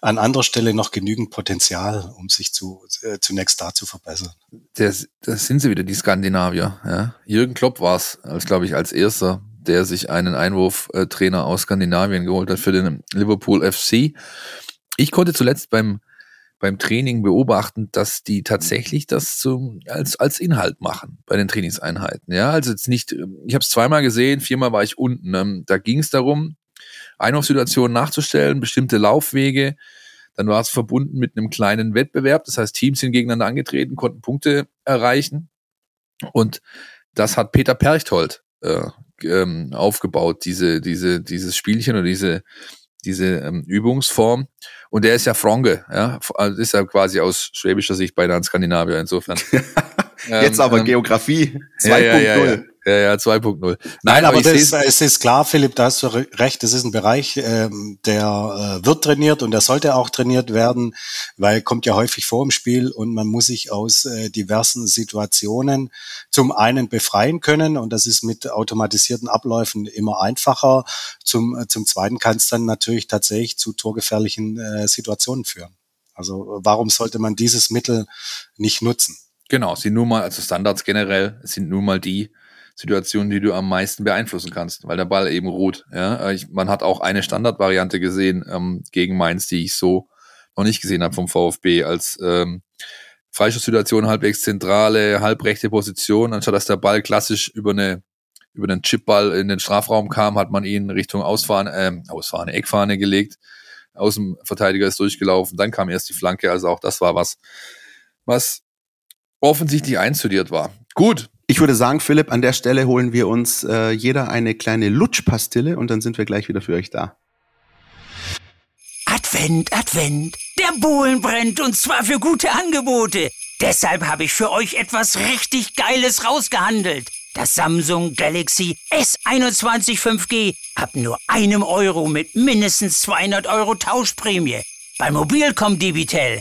[SPEAKER 4] an anderer Stelle noch genügend Potenzial, um sich zu, äh, zunächst da zu verbessern.
[SPEAKER 3] Das, das sind sie wieder, die Skandinavier. Ja. Jürgen Klopp war es, als glaube ich, als erster der sich einen Einwurftrainer aus Skandinavien geholt hat für den Liverpool FC. Ich konnte zuletzt beim, beim Training beobachten, dass die tatsächlich das zum, als, als Inhalt machen bei den Trainingseinheiten. Ja, also jetzt nicht, ich habe es zweimal gesehen, viermal war ich unten. Ähm, da ging es darum, Einwurfsituationen nachzustellen, bestimmte Laufwege. Dann war es verbunden mit einem kleinen Wettbewerb. Das heißt, Teams sind gegeneinander angetreten, konnten Punkte erreichen. Und das hat Peter Perchthold äh, ähm, aufgebaut, diese, diese, dieses Spielchen oder diese, diese ähm, Übungsform. Und der ist ja Fronge, ja, also ist ja quasi aus schwäbischer Sicht bei der Skandinavier insofern. <laughs>
[SPEAKER 2] Jetzt aber ähm, Geografie 2.0.
[SPEAKER 3] Ja, ja, ja, ja, ja 2.0
[SPEAKER 4] Nein, Nein, aber, aber das, es ist klar, Philipp, da hast du recht. Das ist ein Bereich, ähm, der äh, wird trainiert und der sollte auch trainiert werden, weil kommt ja häufig vor im Spiel und man muss sich aus äh, diversen Situationen zum einen befreien können und das ist mit automatisierten Abläufen immer einfacher. Zum, äh, zum zweiten kann es dann natürlich tatsächlich zu torgefährlichen äh, Situationen führen. Also warum sollte man dieses Mittel nicht nutzen?
[SPEAKER 3] Genau, sind nur mal, also Standards generell sind nun mal die, Situationen, die du am meisten beeinflussen kannst, weil der Ball eben ruht. Ja? Ich, man hat auch eine Standardvariante gesehen ähm, gegen Mainz, die ich so noch nicht gesehen habe vom VfB, als ähm, Freistoßsituation halbwegs zentrale, halbrechte Position. Anstatt dass der Ball klassisch über eine über den Chipball in den Strafraum kam, hat man ihn Richtung Ausfahren, äh, Ausfahne, Eckfahne gelegt. Außenverteidiger ist durchgelaufen. Dann kam erst die Flanke. Also auch das war was, was offensichtlich einstudiert war. Gut.
[SPEAKER 2] Ich würde sagen, Philipp, an der Stelle holen wir uns äh, jeder eine kleine Lutschpastille und dann sind wir gleich wieder für euch da.
[SPEAKER 6] Advent, Advent. Der Bohlen brennt und zwar für gute Angebote. Deshalb habe ich für euch etwas richtig Geiles rausgehandelt. Das Samsung Galaxy S21 5G ab nur einem Euro mit mindestens 200 Euro Tauschprämie. Bei Mobilcom Debitel.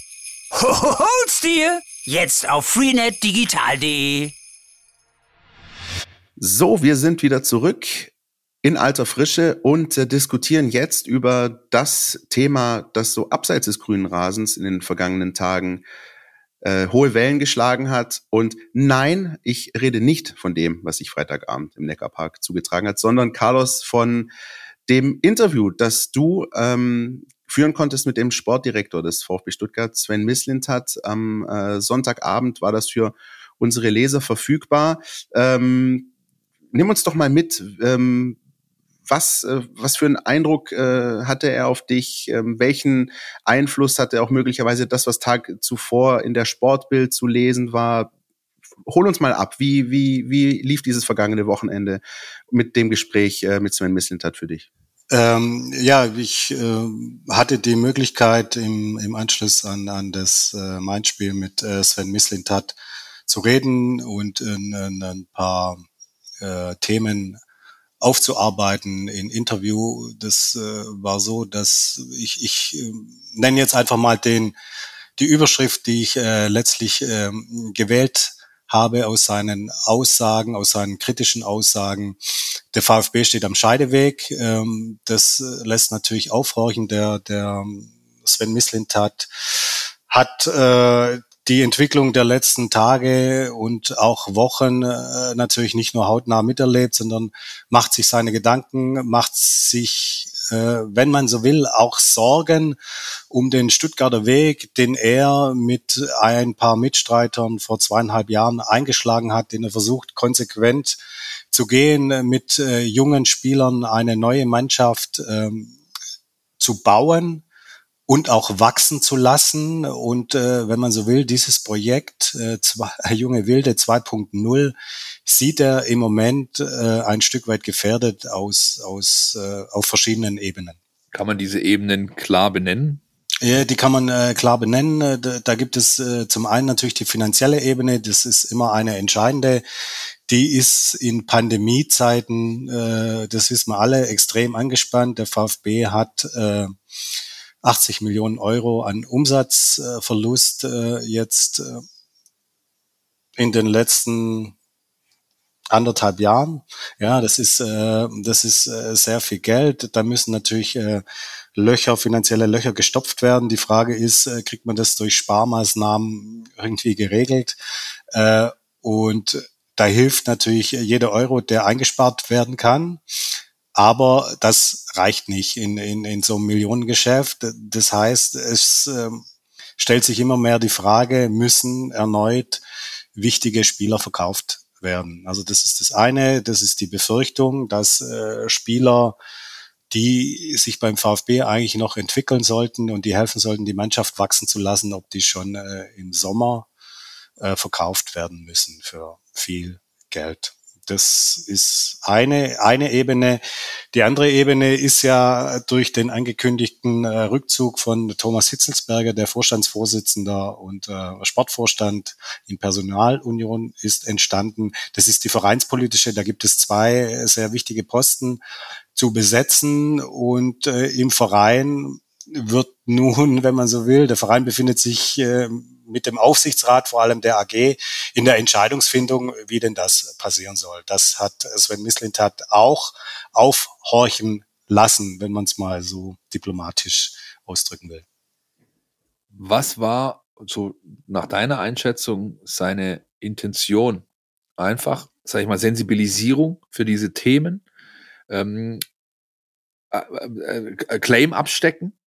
[SPEAKER 6] Hol's dir! Jetzt auf freenetdigital.de.
[SPEAKER 2] So, wir sind wieder zurück in alter Frische und äh, diskutieren jetzt über das Thema, das so abseits des grünen Rasens in den vergangenen Tagen äh, hohe Wellen geschlagen hat. Und nein, ich rede nicht von dem, was sich Freitagabend im Neckarpark zugetragen hat, sondern Carlos von dem Interview, das du ähm, führen konntest mit dem Sportdirektor des VfB Stuttgart, Sven Mislint hat. Am äh, Sonntagabend war das für unsere Leser verfügbar. Ähm, nimm uns doch mal mit. Ähm, was, äh, was für einen Eindruck äh, hatte er auf dich? Ähm, welchen Einfluss hatte auch möglicherweise das, was Tag zuvor in der Sportbild zu lesen war? Hol uns mal ab. Wie, wie, wie lief dieses vergangene Wochenende mit dem Gespräch äh, mit Sven Mislintat für dich?
[SPEAKER 4] Ähm, ja, ich äh, hatte die Möglichkeit im, im Anschluss an, an das äh, Mindspiel mit äh, Sven Mislintat zu reden und in ein paar äh, Themen aufzuarbeiten in Interview. Das äh, war so, dass ich, ich äh, nenne jetzt einfach mal den die Überschrift, die ich äh, letztlich äh, gewählt habe aus seinen Aussagen, aus seinen kritischen Aussagen. Der VfB steht am Scheideweg. Ähm, das lässt natürlich aufhorchen. Der, der Sven Mislintat hat äh, die Entwicklung der letzten Tage und auch Wochen äh, natürlich nicht nur hautnah miterlebt, sondern macht sich seine Gedanken, macht sich, äh, wenn man so will, auch Sorgen um den Stuttgarter Weg, den er mit ein paar Mitstreitern vor zweieinhalb Jahren eingeschlagen hat, den er versucht konsequent zu gehen, mit äh, jungen Spielern eine neue Mannschaft ähm, zu bauen und auch wachsen zu lassen. Und äh, wenn man so will, dieses Projekt äh, zwei, <laughs> Junge Wilde 2.0 sieht er im Moment äh, ein Stück weit gefährdet aus, aus, äh, auf verschiedenen Ebenen.
[SPEAKER 3] Kann man diese Ebenen klar benennen?
[SPEAKER 4] Ja, die kann man äh, klar benennen. Äh, da, da gibt es äh, zum einen natürlich die finanzielle Ebene, das ist immer eine entscheidende. Die ist in Pandemiezeiten, äh, das wissen wir alle, extrem angespannt. Der VfB hat äh, 80 Millionen Euro an Umsatzverlust äh, jetzt äh, in den letzten anderthalb Jahren. Ja, das ist äh, das ist äh, sehr viel Geld. Da müssen natürlich äh, Löcher, finanzielle Löcher gestopft werden. Die Frage ist, äh, kriegt man das durch Sparmaßnahmen irgendwie geregelt? Äh, und da hilft natürlich jeder Euro, der eingespart werden kann. Aber das reicht nicht in, in, in so einem Millionengeschäft. Das heißt, es äh, stellt sich immer mehr die Frage, müssen erneut wichtige Spieler verkauft werden? Also das ist das eine, das ist die Befürchtung, dass äh, Spieler, die sich beim VfB eigentlich noch entwickeln sollten und die helfen sollten, die Mannschaft wachsen zu lassen, ob die schon äh, im Sommer äh, verkauft werden müssen für viel Geld. Das ist eine, eine Ebene. Die andere Ebene ist ja durch den angekündigten äh, Rückzug von Thomas Hitzelsberger, der Vorstandsvorsitzender und äh, Sportvorstand in Personalunion ist entstanden. Das ist die vereinspolitische. Da gibt es zwei sehr wichtige Posten zu besetzen und äh, im Verein wird nun, wenn man so will, der Verein befindet sich äh, mit dem Aufsichtsrat, vor allem der AG, in der Entscheidungsfindung, wie denn das passieren soll. Das hat Sven Mislintat auch aufhorchen lassen, wenn man es mal so diplomatisch ausdrücken will.
[SPEAKER 3] Was war so nach deiner Einschätzung seine Intention? Einfach, sage ich mal, Sensibilisierung für diese Themen, ähm, äh, äh, äh Claim abstecken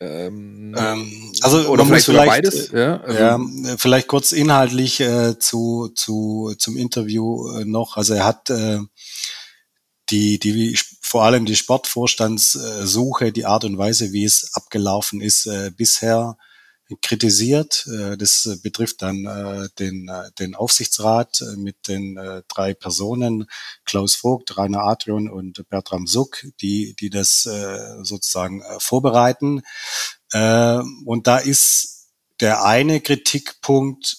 [SPEAKER 3] Ähm,
[SPEAKER 4] ähm, also
[SPEAKER 3] oder vielleicht,
[SPEAKER 4] vielleicht
[SPEAKER 3] beides. Ja,
[SPEAKER 4] also, ja, vielleicht kurz inhaltlich äh, zu, zu zum Interview äh, noch. Also er hat äh, die, die vor allem die Sportvorstandssuche, die Art und Weise, wie es abgelaufen ist, äh, bisher kritisiert. Äh, das betrifft dann äh, den, äh, den Aufsichtsrat mit den drei Personen, Klaus Vogt, Rainer Adrian und Bertram Suck, die, die das sozusagen vorbereiten. Und da ist der eine Kritikpunkt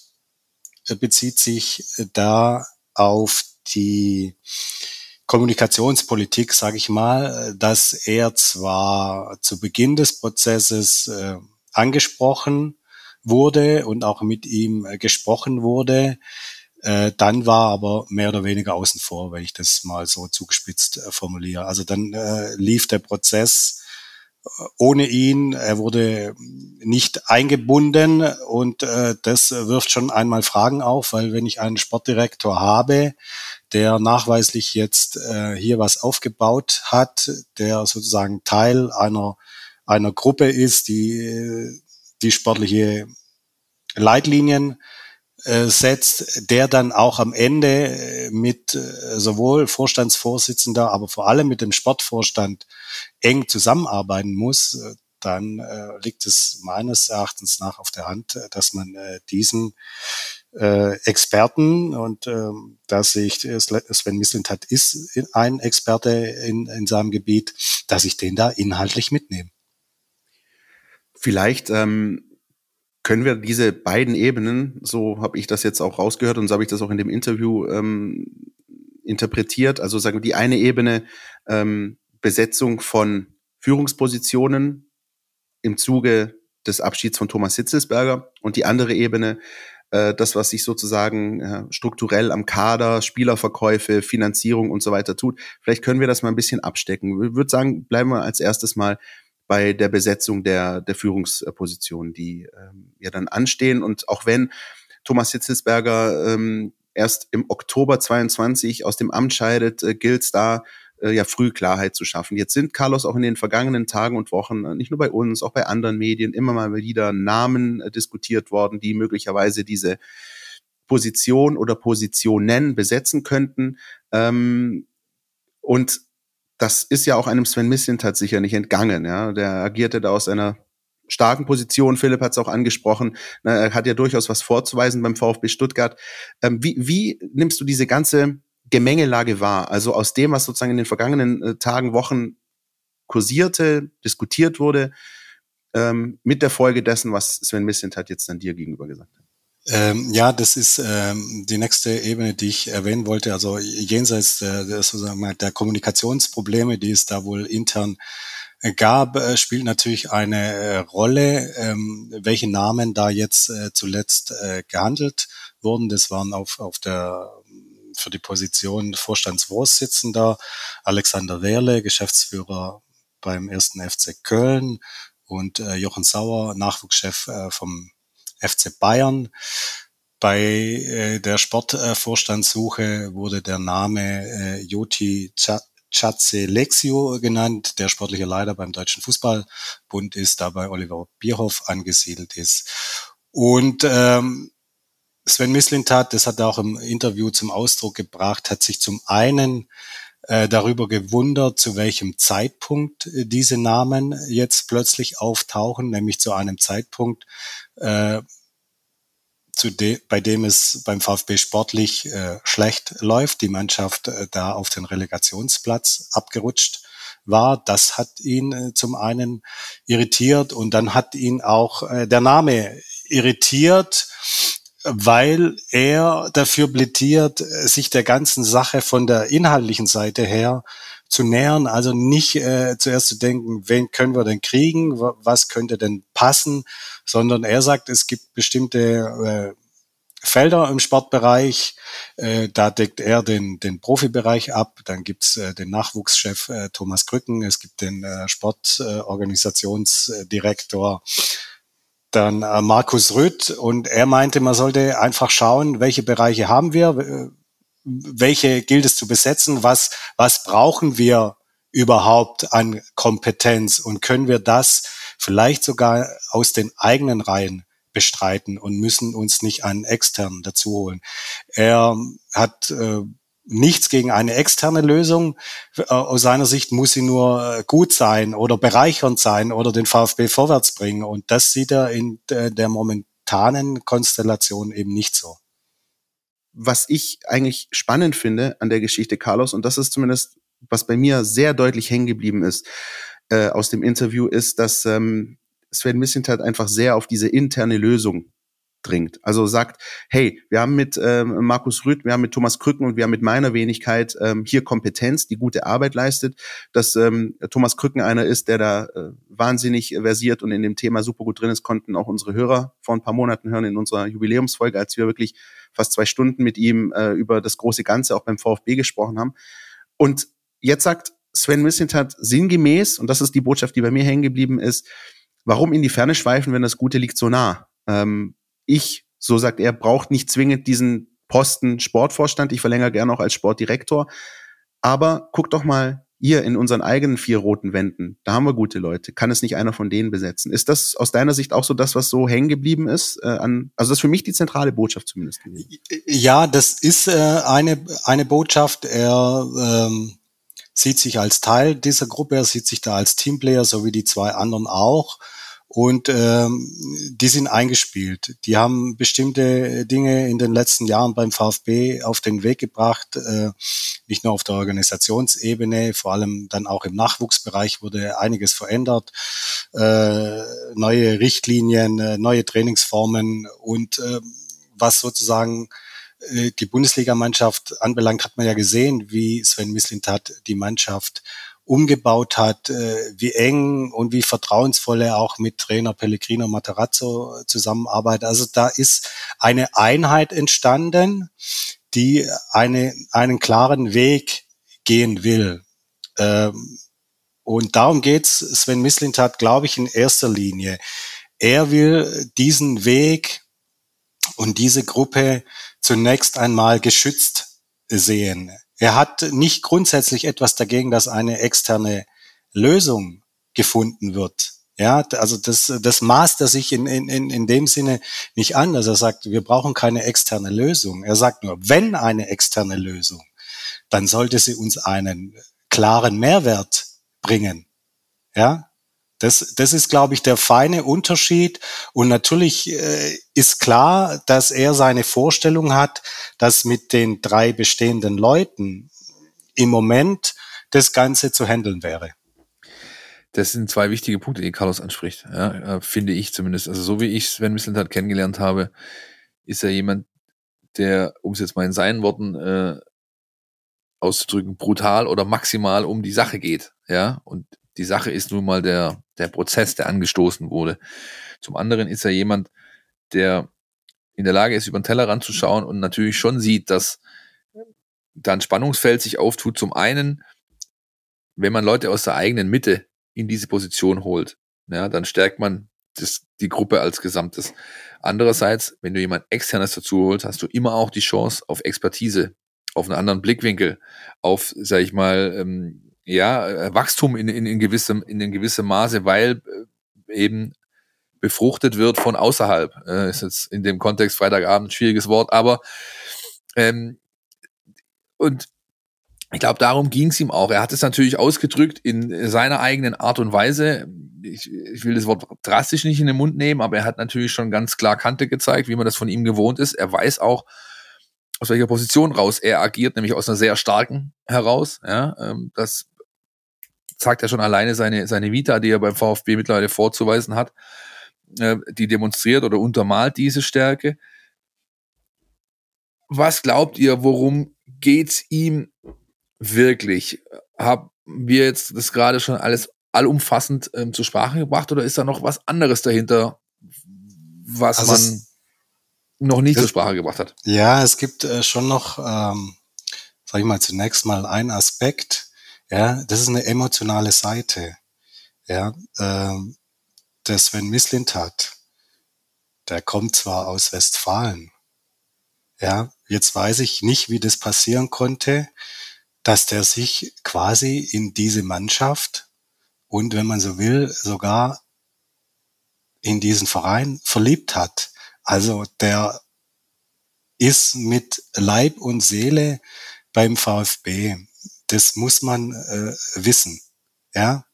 [SPEAKER 4] bezieht sich da auf die Kommunikationspolitik, sage ich mal, dass er zwar zu Beginn des Prozesses angesprochen wurde und auch mit ihm äh, gesprochen wurde. Äh, dann war aber mehr oder weniger außen vor, wenn ich das mal so zugespitzt äh, formuliere. Also dann lief der Prozess ohne ihn. Er wurde nicht eingebunden und äh, das wirft schon einmal Fragen auf, weil wenn ich einen Sportdirektor habe, der nachweislich jetzt äh, hier was aufgebaut hat, der sozusagen Teil einer einer Gruppe ist, die die sportliche Leitlinien äh, setzt, der dann auch am Ende äh, mit äh, sowohl Vorstandsvorsitzender, aber vor allem mit dem Sportvorstand eng zusammenarbeiten muss, äh, dann äh, liegt es meines Erachtens nach auf der Hand, äh, dass man äh, diesen äh, Experten und äh, da ich, Sven Mislintat ist ein Experte in, in seinem Gebiet, dass ich den da inhaltlich mitnehme.
[SPEAKER 2] Vielleicht ähm, können wir diese beiden Ebenen, so habe ich das jetzt auch rausgehört und so habe ich das auch in dem Interview ähm, interpretiert, also sagen wir die eine Ebene ähm, Besetzung von Führungspositionen im Zuge des Abschieds von Thomas Hitzelsberger und die andere Ebene äh, das, was sich sozusagen äh, strukturell am Kader, Spielerverkäufe, Finanzierung und so weiter tut. Vielleicht können wir das mal ein bisschen abstecken. Ich würde sagen, bleiben wir als erstes mal bei der Besetzung der, der Führungspositionen, die ähm, ja dann anstehen. Und auch wenn Thomas Hitzelsberger ähm, erst im Oktober 22 aus dem Amt scheidet, äh, gilt es da, äh, ja früh Klarheit zu schaffen. Jetzt sind Carlos auch in den vergangenen Tagen und Wochen, äh, nicht nur bei uns, auch bei anderen Medien, immer mal wieder Namen äh, diskutiert worden, die möglicherweise diese Position oder Positionen besetzen könnten. Ähm, und das ist ja auch einem Sven Mislintat sicher nicht entgangen. Ja? Der agierte da aus einer starken Position. Philipp hat es auch angesprochen. Er hat ja durchaus was vorzuweisen beim VfB Stuttgart. Ähm, wie, wie nimmst du diese ganze Gemengelage wahr? Also aus dem, was sozusagen in den vergangenen äh, Tagen, Wochen kursierte, diskutiert wurde, ähm, mit der Folge dessen, was Sven Mislintat jetzt dann dir gegenüber gesagt hat.
[SPEAKER 4] Ähm, ja, das ist ähm, die nächste Ebene, die ich erwähnen wollte. Also jenseits der, der, sozusagen der Kommunikationsprobleme, die es da wohl intern äh, gab, äh, spielt natürlich eine äh, Rolle, ähm, welche Namen da jetzt äh, zuletzt äh, gehandelt wurden. Das waren auf, auf der für die Position Vorstandsvorsitzender Alexander Wehrle, Geschäftsführer beim ersten FC Köln und äh, Jochen Sauer, Nachwuchschef vom FC Bayern. Bei äh, der Sportvorstandssuche wurde der Name äh, Joti Lexio genannt, der sportliche Leiter beim Deutschen Fußballbund ist, dabei Oliver Bierhoff angesiedelt ist. Und ähm, Sven Mislintat, das hat er auch im Interview zum Ausdruck gebracht, hat sich zum einen äh, darüber gewundert, zu welchem Zeitpunkt äh, diese Namen jetzt plötzlich auftauchen, nämlich zu einem Zeitpunkt, äh, de bei dem es beim VfB sportlich äh, schlecht läuft, die Mannschaft äh, da auf den Relegationsplatz abgerutscht war. Das hat ihn äh, zum einen irritiert und dann hat ihn auch äh, der Name irritiert, weil er dafür plädiert, sich der ganzen Sache von der inhaltlichen Seite her zu nähern, also nicht äh, zuerst zu denken, wen können wir denn kriegen, was könnte denn passen, sondern er sagt, es gibt bestimmte äh, Felder im Sportbereich, äh, da deckt er den, den Profibereich ab, dann gibt's äh, den Nachwuchschef äh, Thomas Krücken, es gibt den äh, Sportorganisationsdirektor, dann äh, Markus Rütt und er meinte, man sollte einfach schauen, welche Bereiche haben wir, welche gilt es zu besetzen, was, was brauchen wir überhaupt an Kompetenz und können wir das vielleicht sogar aus den eigenen Reihen bestreiten und müssen uns nicht einen externen dazu holen. Er hat äh, nichts gegen eine externe Lösung. Äh, aus seiner Sicht muss sie nur äh, gut sein oder bereichernd sein oder den VfB vorwärts bringen. Und das sieht er in der momentanen Konstellation eben nicht so.
[SPEAKER 2] Was ich eigentlich spannend finde an der Geschichte Carlos, und das ist zumindest, was bei mir sehr deutlich hängen geblieben ist äh, aus dem Interview, ist, dass ähm, Sven Mislintat einfach sehr auf diese interne Lösung dringt. Also sagt, hey, wir haben mit ähm, Markus Rüth, wir haben mit Thomas Krücken und wir haben mit meiner Wenigkeit ähm, hier Kompetenz, die gute Arbeit leistet, dass ähm, Thomas Krücken einer ist, der da äh, wahnsinnig versiert und in dem Thema super gut drin ist, konnten auch unsere Hörer vor ein paar Monaten hören in unserer Jubiläumsfolge, als wir wirklich fast zwei Stunden mit ihm äh, über das große Ganze auch beim VfB gesprochen haben. Und jetzt sagt Sven Mislintat sinngemäß, und das ist die Botschaft, die bei mir hängen geblieben ist, warum in die Ferne schweifen, wenn das Gute liegt so nah? Ähm, ich, so sagt er, braucht nicht zwingend diesen Posten Sportvorstand. Ich verlängere gerne auch als Sportdirektor. Aber guck doch mal hier in unseren eigenen vier roten Wänden. Da haben wir gute Leute. Kann es nicht einer von denen besetzen? Ist das aus deiner Sicht auch so das, was so hängen geblieben ist? Äh, an, also das ist für mich die zentrale Botschaft zumindest.
[SPEAKER 4] Ja, das ist äh, eine, eine Botschaft. Er ähm, sieht sich als Teil dieser Gruppe, er sieht sich da als Teamplayer, so wie die zwei anderen auch. Und ähm, die sind eingespielt. Die haben bestimmte Dinge in den letzten Jahren beim VfB auf den Weg gebracht, äh, nicht nur auf der Organisationsebene, vor allem dann auch im Nachwuchsbereich wurde einiges verändert, äh, neue Richtlinien, äh, neue Trainingsformen und äh, was sozusagen äh, die Bundesligamannschaft anbelangt, hat man ja gesehen, wie Sven Mislintat die Mannschaft umgebaut hat, äh, wie eng und wie vertrauensvoll er auch mit Trainer Pellegrino Materazzo zusammenarbeitet. Also da ist eine Einheit entstanden, die eine, einen klaren Weg gehen will. Ähm, und darum geht's Sven Mislintat, glaube ich, in erster Linie. Er will diesen Weg und diese Gruppe zunächst einmal geschützt sehen. Er hat nicht grundsätzlich etwas dagegen, dass eine externe Lösung gefunden wird. Ja, also das, das maßt er sich in, in, in dem Sinne nicht an, dass er sagt, wir brauchen keine externe Lösung. Er sagt nur, wenn eine externe Lösung, dann sollte sie uns einen klaren Mehrwert bringen. Ja, das, das ist, glaube ich, der feine Unterschied. Und natürlich äh, ist klar, dass er seine Vorstellung hat, dass mit den drei bestehenden Leuten im Moment das Ganze zu handeln wäre.
[SPEAKER 3] Das sind zwei wichtige Punkte, die Carlos anspricht, ja, äh, finde ich zumindest. Also so wie ich Sven Mislintat kennengelernt habe, ist er jemand, der, um es jetzt mal in seinen Worten äh, auszudrücken, brutal oder maximal um die Sache geht. Ja, und die Sache ist nun mal der, der Prozess, der angestoßen wurde. Zum anderen ist er jemand, der in der Lage ist, über den Tellerrand zu schauen und natürlich schon sieht, dass da ein Spannungsfeld sich auftut. Zum einen, wenn man Leute aus der eigenen Mitte in diese Position holt, ja, dann stärkt man das, die Gruppe als Gesamtes. Andererseits, wenn du jemand externes dazu holst, hast du immer auch die Chance auf Expertise, auf einen anderen Blickwinkel, auf, sag ich mal, ähm, ja, äh, Wachstum in, in, in, gewissem, in in gewissem Maße, weil äh, eben befruchtet wird von außerhalb. Äh, ist jetzt in dem Kontext Freitagabend schwieriges Wort, aber ähm, und ich glaube, darum ging es ihm auch. Er hat es natürlich ausgedrückt in seiner eigenen Art und Weise. Ich, ich, will das Wort drastisch nicht in den Mund nehmen, aber er hat natürlich schon ganz klar Kante gezeigt, wie man das von ihm gewohnt ist. Er weiß auch, aus welcher Position raus er agiert, nämlich aus einer sehr starken heraus. Ja, ähm, das sagt ja schon alleine seine, seine Vita, die er beim VfB mittlerweile vorzuweisen hat, äh, die demonstriert oder untermalt diese Stärke. Was glaubt ihr, worum geht's ihm wirklich? Haben wir jetzt das gerade schon alles allumfassend ähm, zur Sprache gebracht oder ist da noch was anderes dahinter, was also man noch nicht zur Sprache gebracht hat?
[SPEAKER 4] Ja, es gibt äh, schon noch, ähm, sag ich mal, zunächst mal einen Aspekt, ja, das ist eine emotionale Seite. Ja, ähm, der Sven Mislintat, der kommt zwar aus Westfalen. Ja, jetzt weiß ich nicht, wie das passieren konnte, dass der sich quasi in diese Mannschaft und wenn man so will, sogar in diesen Verein verliebt hat. Also der ist mit Leib und Seele beim VfB. Das muss man äh, wissen. Ja,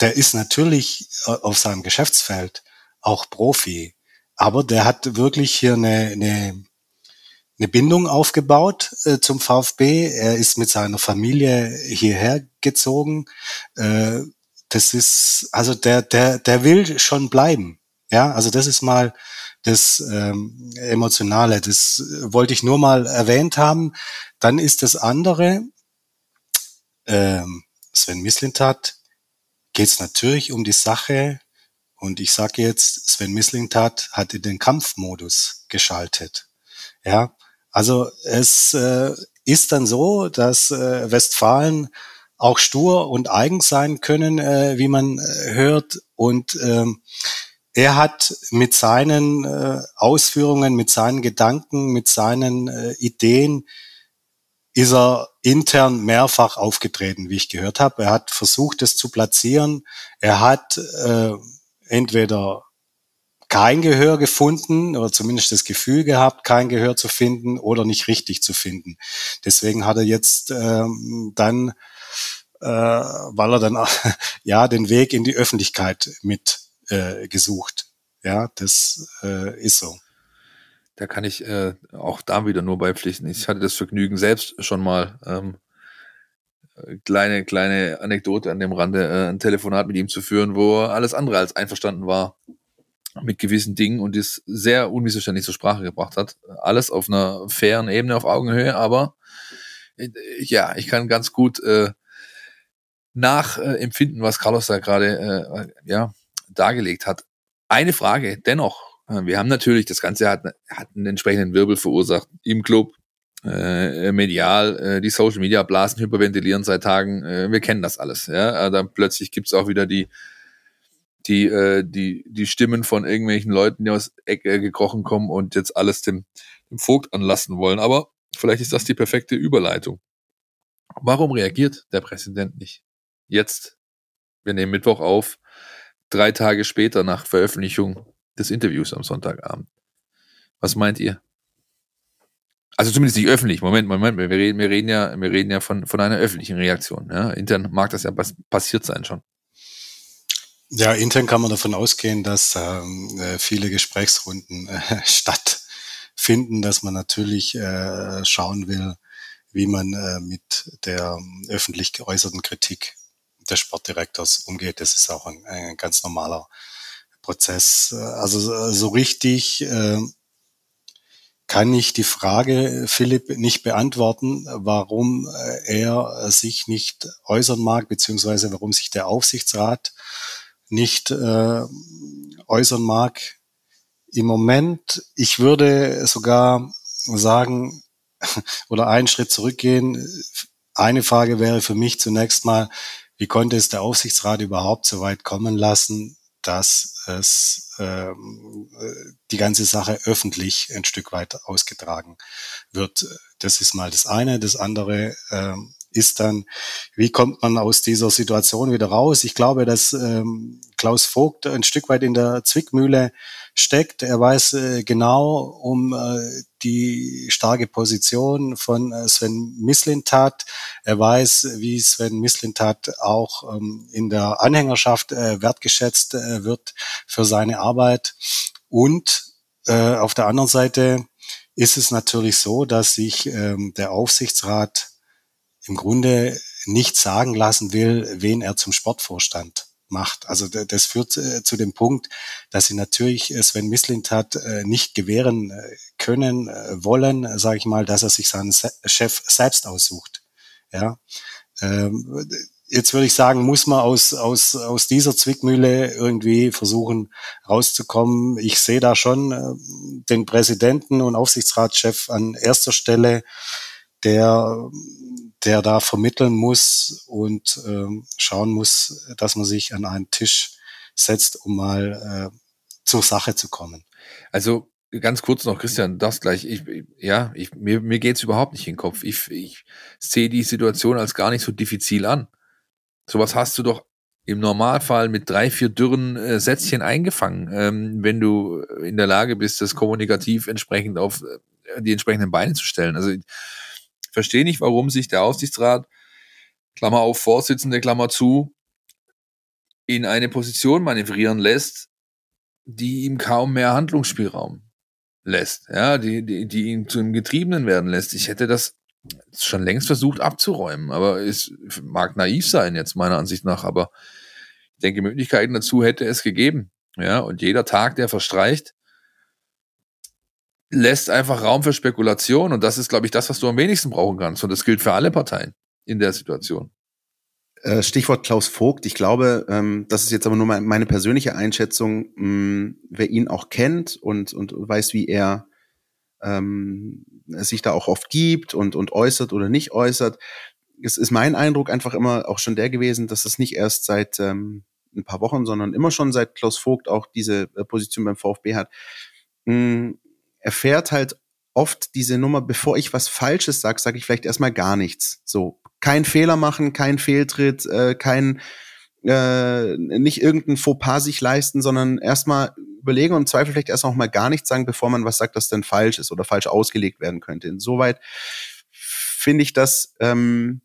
[SPEAKER 4] der ist natürlich äh, auf seinem Geschäftsfeld auch Profi, aber der hat wirklich hier eine, eine, eine Bindung aufgebaut äh, zum VfB. Er ist mit seiner Familie hierher gezogen. Äh, das ist, also der, der, der will schon bleiben. Ja, also das ist mal das ähm, Emotionale. Das wollte ich nur mal erwähnt haben. Dann ist das andere, ähm, Sven Mislintat, geht es natürlich um die Sache. Und ich sage jetzt, Sven Mislintat hat in den Kampfmodus geschaltet. Ja, also es äh, ist dann so, dass äh, Westfalen auch stur und eigen sein können, äh, wie man äh, hört. Und ähm, er hat mit seinen äh, Ausführungen, mit seinen Gedanken, mit seinen äh, Ideen, ist er intern mehrfach aufgetreten, wie ich gehört habe. Er hat versucht, es zu platzieren. Er hat äh, entweder kein Gehör gefunden oder zumindest das Gefühl gehabt, kein Gehör zu finden oder nicht richtig zu finden. Deswegen hat er jetzt ähm, dann äh, weil er dann <laughs> ja den Weg in die Öffentlichkeit mit äh, gesucht. Ja, das äh, ist so.
[SPEAKER 3] Da kann ich äh, auch da wieder nur beipflichten. Ich hatte das Vergnügen selbst schon mal ähm, kleine kleine Anekdote an dem Rande, äh, ein Telefonat mit ihm zu führen, wo er alles andere als einverstanden war mit gewissen Dingen und es sehr unmissverständlich zur Sprache gebracht hat. Alles auf einer fairen Ebene, auf Augenhöhe, aber äh, ja, ich kann ganz gut äh, nachempfinden, was Carlos da gerade äh, ja, dargelegt hat. Eine Frage dennoch. Äh, wir haben natürlich, das Ganze hat, hat einen entsprechenden Wirbel verursacht im Club, äh, medial, äh, die Social Media Blasen hyperventilieren seit Tagen. Äh, wir kennen das alles. Ja? Äh, dann plötzlich gibt's auch wieder die, die, äh, die, die Stimmen von irgendwelchen Leuten, die aus Ecke gekrochen kommen und jetzt alles dem, dem Vogt anlassen wollen. Aber vielleicht ist das die perfekte Überleitung. Warum reagiert der Präsident nicht? jetzt, wir nehmen Mittwoch auf, drei Tage später nach Veröffentlichung des Interviews am Sonntagabend. Was meint ihr? Also zumindest nicht öffentlich. Moment, Moment, wir reden, wir reden ja, wir reden ja von, von einer öffentlichen Reaktion. Ja? Intern mag das ja passiert sein schon.
[SPEAKER 4] Ja, intern kann man davon ausgehen, dass ähm, äh, viele Gesprächsrunden äh, <laughs> stattfinden, dass man natürlich äh, schauen will, wie man äh, mit der öffentlich geäußerten Kritik des Sportdirektors umgeht. Das ist auch ein, ein ganz normaler Prozess. Also so richtig äh, kann ich die Frage, Philipp, nicht beantworten, warum äh, er sich nicht äußern mag, beziehungsweise warum sich der Aufsichtsrat nicht äh, äußern mag. Im Moment, ich würde sogar sagen, <laughs> oder einen Schritt zurückgehen. Eine Frage wäre für mich zunächst mal, wie konnte es der Aufsichtsrat überhaupt so weit kommen lassen, dass es ähm, die ganze Sache öffentlich ein Stück weit ausgetragen wird? Das ist mal das eine. Das andere ähm, ist dann, wie kommt man aus dieser Situation wieder raus? Ich glaube, dass ähm, Klaus Vogt ein Stück weit in der Zwickmühle steckt. Er weiß äh, genau um äh, die starke Position von äh, Sven Mislintat. Er weiß, wie Sven Mislintat auch ähm, in der Anhängerschaft äh, wertgeschätzt äh, wird für seine Arbeit. Und auf der anderen Seite ist es natürlich so, dass sich ähm, der Aufsichtsrat im Grunde nicht sagen lassen will, wen er zum Sportvorstand macht. Also das führt äh, zu dem Punkt, dass sie natürlich äh, Sven Mislintat äh, nicht gewähren können, wollen, sage ich mal, dass er sich seinen Chef selbst aussucht. Ja. Ähm, jetzt würde ich sagen, muss man aus, aus, aus dieser Zwickmühle irgendwie versuchen rauszukommen. Ich sehe da schon den Präsidenten und Aufsichtsratschef an erster Stelle, der der da vermitteln muss und ähm, schauen muss, dass man sich an einen Tisch setzt, um mal äh, zur Sache zu kommen.
[SPEAKER 3] Also ganz kurz noch, Christian, das gleich. Ich, ja, ich, mir, mir geht's überhaupt nicht in den Kopf. Ich, ich sehe die Situation als gar nicht so diffizil an. Sowas hast du doch im Normalfall mit drei, vier dürren äh, Sätzchen eingefangen, ähm, wenn du in der Lage bist, das kommunikativ entsprechend auf äh, die entsprechenden Beine zu stellen. Also verstehe nicht, warum sich der Aufsichtsrat, Klammer auf, Vorsitzende, Klammer zu, in eine Position manövrieren lässt, die ihm kaum mehr Handlungsspielraum lässt, ja, die, die, die ihn zu einem Getriebenen werden lässt. Ich hätte das schon längst versucht abzuräumen, aber es mag naiv sein jetzt meiner Ansicht nach, aber ich denke, Möglichkeiten dazu hätte es gegeben. Ja, und jeder Tag, der verstreicht, lässt einfach Raum für Spekulation und das ist, glaube ich, das, was du am wenigsten brauchen kannst und das gilt für alle Parteien in der Situation.
[SPEAKER 2] Äh, Stichwort Klaus Vogt. Ich glaube, ähm, das ist jetzt aber nur meine persönliche Einschätzung. Mh, wer ihn auch kennt und, und weiß, wie er ähm, sich da auch oft gibt und, und äußert oder nicht äußert. Es ist mein Eindruck einfach immer auch schon der gewesen, dass es nicht erst seit ähm, ein paar Wochen, sondern immer schon seit Klaus Vogt auch diese äh, Position beim VfB hat. Mm, er fährt halt oft diese Nummer, bevor ich was Falsches sage, sage ich vielleicht erstmal gar nichts. So, kein Fehler machen, kein Fehltritt, äh, kein äh, nicht irgendein Fauxpas sich leisten, sondern erstmal überlegen und im Zweifel vielleicht erst noch mal gar nichts sagen, bevor man was sagt, das denn falsch ist oder falsch ausgelegt werden könnte. Insoweit finde ich das ähm,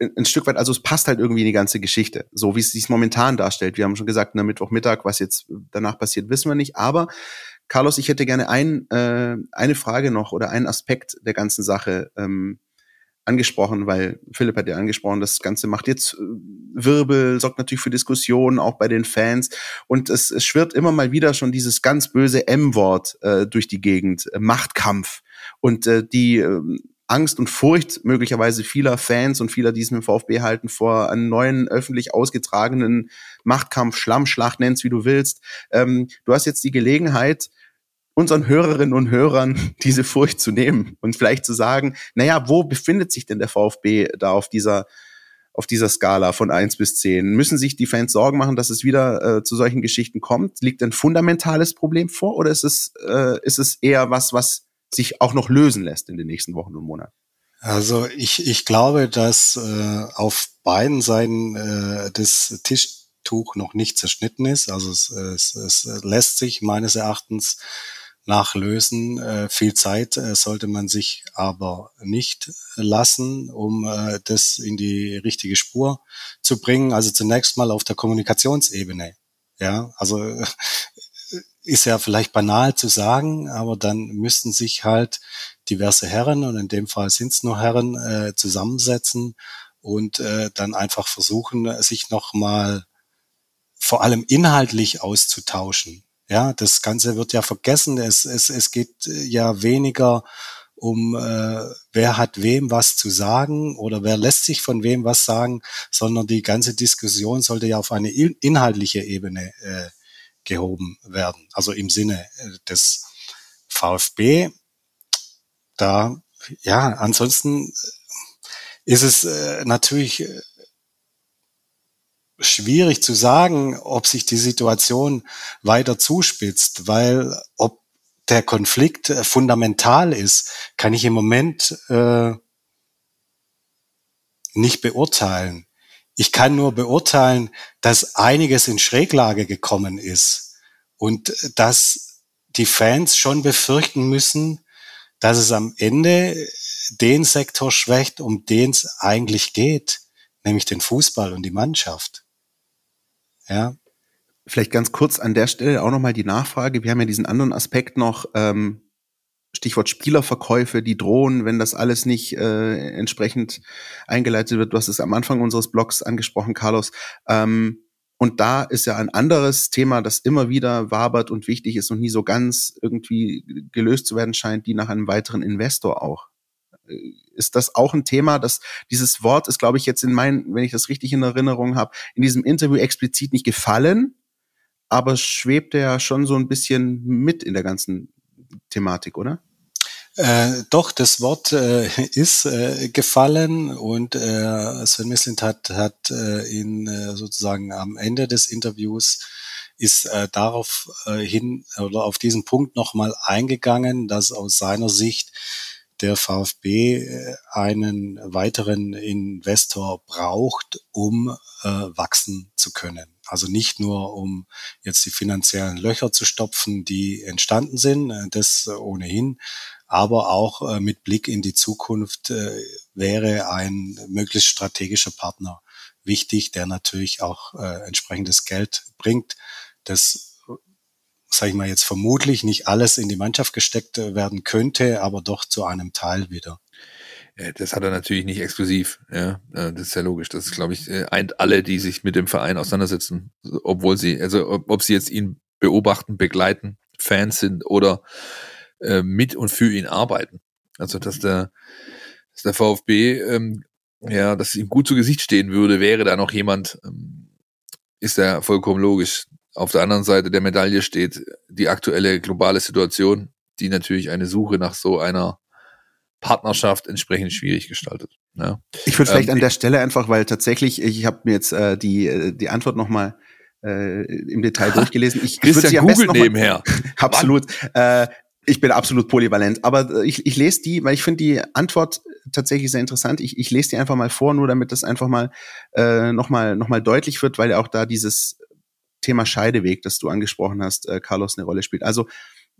[SPEAKER 2] ein Stück weit, also es passt halt irgendwie in die ganze Geschichte, so wie es sich momentan darstellt. Wir haben schon gesagt, na, Mittwochmittag, was jetzt danach passiert, wissen wir nicht. Aber Carlos, ich hätte gerne ein, äh, eine Frage noch oder einen Aspekt der ganzen Sache ähm, angesprochen, weil Philipp hat ja angesprochen, das Ganze macht jetzt äh, Wirbel, sorgt natürlich für Diskussionen, auch bei den Fans. Und es, es schwirrt immer mal wieder schon dieses ganz böse M-Wort äh, durch die Gegend, äh, Machtkampf. Und äh, die äh, Angst und Furcht möglicherweise vieler Fans und vieler, die es mit dem VfB halten, vor einem neuen öffentlich ausgetragenen Machtkampf, Schlammschlacht, nenn's wie du willst. Ähm, du hast jetzt die Gelegenheit, unseren Hörerinnen und Hörern <laughs> diese Furcht zu nehmen und vielleicht zu sagen, naja, wo befindet sich denn der VfB da auf dieser auf dieser Skala von eins bis zehn Müssen sich die Fans Sorgen machen, dass es wieder äh, zu solchen Geschichten kommt? Liegt ein fundamentales Problem vor oder ist es, äh, ist es eher was, was sich auch noch lösen lässt in den nächsten Wochen und Monaten?
[SPEAKER 4] Also ich, ich glaube, dass äh, auf beiden Seiten äh, des Tischtuch noch nicht zerschnitten ist. Also es, es, es lässt sich meines Erachtens nachlösen. Äh, viel Zeit äh, sollte man sich aber nicht lassen, um äh, das in die richtige Spur zu bringen. Also zunächst mal auf der Kommunikationsebene. Ja, also äh, ist ja vielleicht banal zu sagen, aber dann müssten sich halt diverse Herren, und in dem Fall sind es nur Herren, äh, zusammensetzen und äh, dann einfach versuchen, sich nochmal vor allem inhaltlich auszutauschen. Ja, das Ganze wird ja vergessen. Es, es, es geht äh, ja weniger um, äh, wer hat wem was zu sagen oder wer lässt sich von wem was sagen, sondern die ganze Diskussion sollte ja auf eine inhaltliche Ebene äh, gehoben werden. Also im Sinne äh, des VfB. Da, ja, ansonsten ist es äh, natürlich äh, schwierig zu sagen, ob sich die Situation weiter zuspitzt, weil ob der Konflikt äh, fundamental ist, kann ich im Moment äh, nicht beurteilen. Ich kann nur beurteilen, dass einiges in Schräglage gekommen ist und dass die Fans schon befürchten müssen, dass es am Ende den Sektor schwächt, um den es eigentlich geht, nämlich den Fußball und die Mannschaft.
[SPEAKER 2] Ja. Vielleicht ganz kurz an der Stelle auch nochmal die Nachfrage. Wir haben ja diesen anderen Aspekt noch, ähm, Stichwort Spielerverkäufe, die drohen, wenn das alles nicht äh, entsprechend eingeleitet wird. Du hast es am Anfang unseres Blogs angesprochen, Carlos. Ähm, und da ist ja ein anderes Thema, das immer wieder wabert und wichtig ist und nie so ganz irgendwie gelöst zu werden scheint, die nach einem weiteren Investor auch ist das auch ein Thema, dass dieses Wort ist, glaube ich, jetzt in meinen, wenn ich das richtig in Erinnerung habe, in diesem Interview explizit nicht gefallen, aber schwebt ja schon so ein bisschen mit in der ganzen Thematik, oder?
[SPEAKER 4] Äh, doch, das Wort äh, ist äh, gefallen und äh, Sven Mislint hat, hat äh, in äh, sozusagen am Ende des Interviews ist darauf hin oder auf diesen Punkt nochmal eingegangen, dass aus seiner Sicht der VfB äh, einen weiteren Investor braucht, um äh, wachsen zu können. Also nicht nur, um jetzt die finanziellen Löcher zu stopfen, die entstanden sind, äh, das ohnehin, aber auch äh, mit Blick in die Zukunft äh, wäre ein möglichst strategischer Partner wichtig, der natürlich auch äh, entsprechendes Geld bringt, das sage ich mal jetzt vermutlich nicht alles in die Mannschaft gesteckt werden könnte, aber doch zu einem Teil wieder.
[SPEAKER 3] Das hat er natürlich nicht exklusiv, ja. Das ist ja logisch. Das ist, glaube ich, eint alle, die sich mit dem Verein auseinandersetzen, obwohl sie, also ob, ob sie jetzt ihn beobachten, begleiten, Fans sind oder äh, mit und für ihn arbeiten. Also dass der, dass der VfB ähm, ja, dass ihm gut zu Gesicht stehen würde, wäre da noch jemand, ähm, ist ja vollkommen logisch. Auf der anderen Seite der Medaille steht die aktuelle globale Situation, die natürlich eine Suche nach so einer Partnerschaft entsprechend schwierig gestaltet. Ja.
[SPEAKER 2] Ich würde vielleicht ähm, an der Stelle einfach, weil tatsächlich, ich habe mir jetzt äh, die, äh, die Antwort nochmal äh, im Detail <laughs> durchgelesen. Ich,
[SPEAKER 3] ich sie am Google besten nebenher. <laughs>
[SPEAKER 2] absolut. Äh, ich bin absolut polyvalent, aber äh, ich, ich lese die, weil ich finde die Antwort tatsächlich sehr interessant. Ich, ich lese die einfach mal vor, nur damit das einfach mal äh, nochmal noch mal deutlich wird, weil ja auch da dieses Thema Scheideweg, das du angesprochen hast, äh, Carlos eine Rolle spielt. Also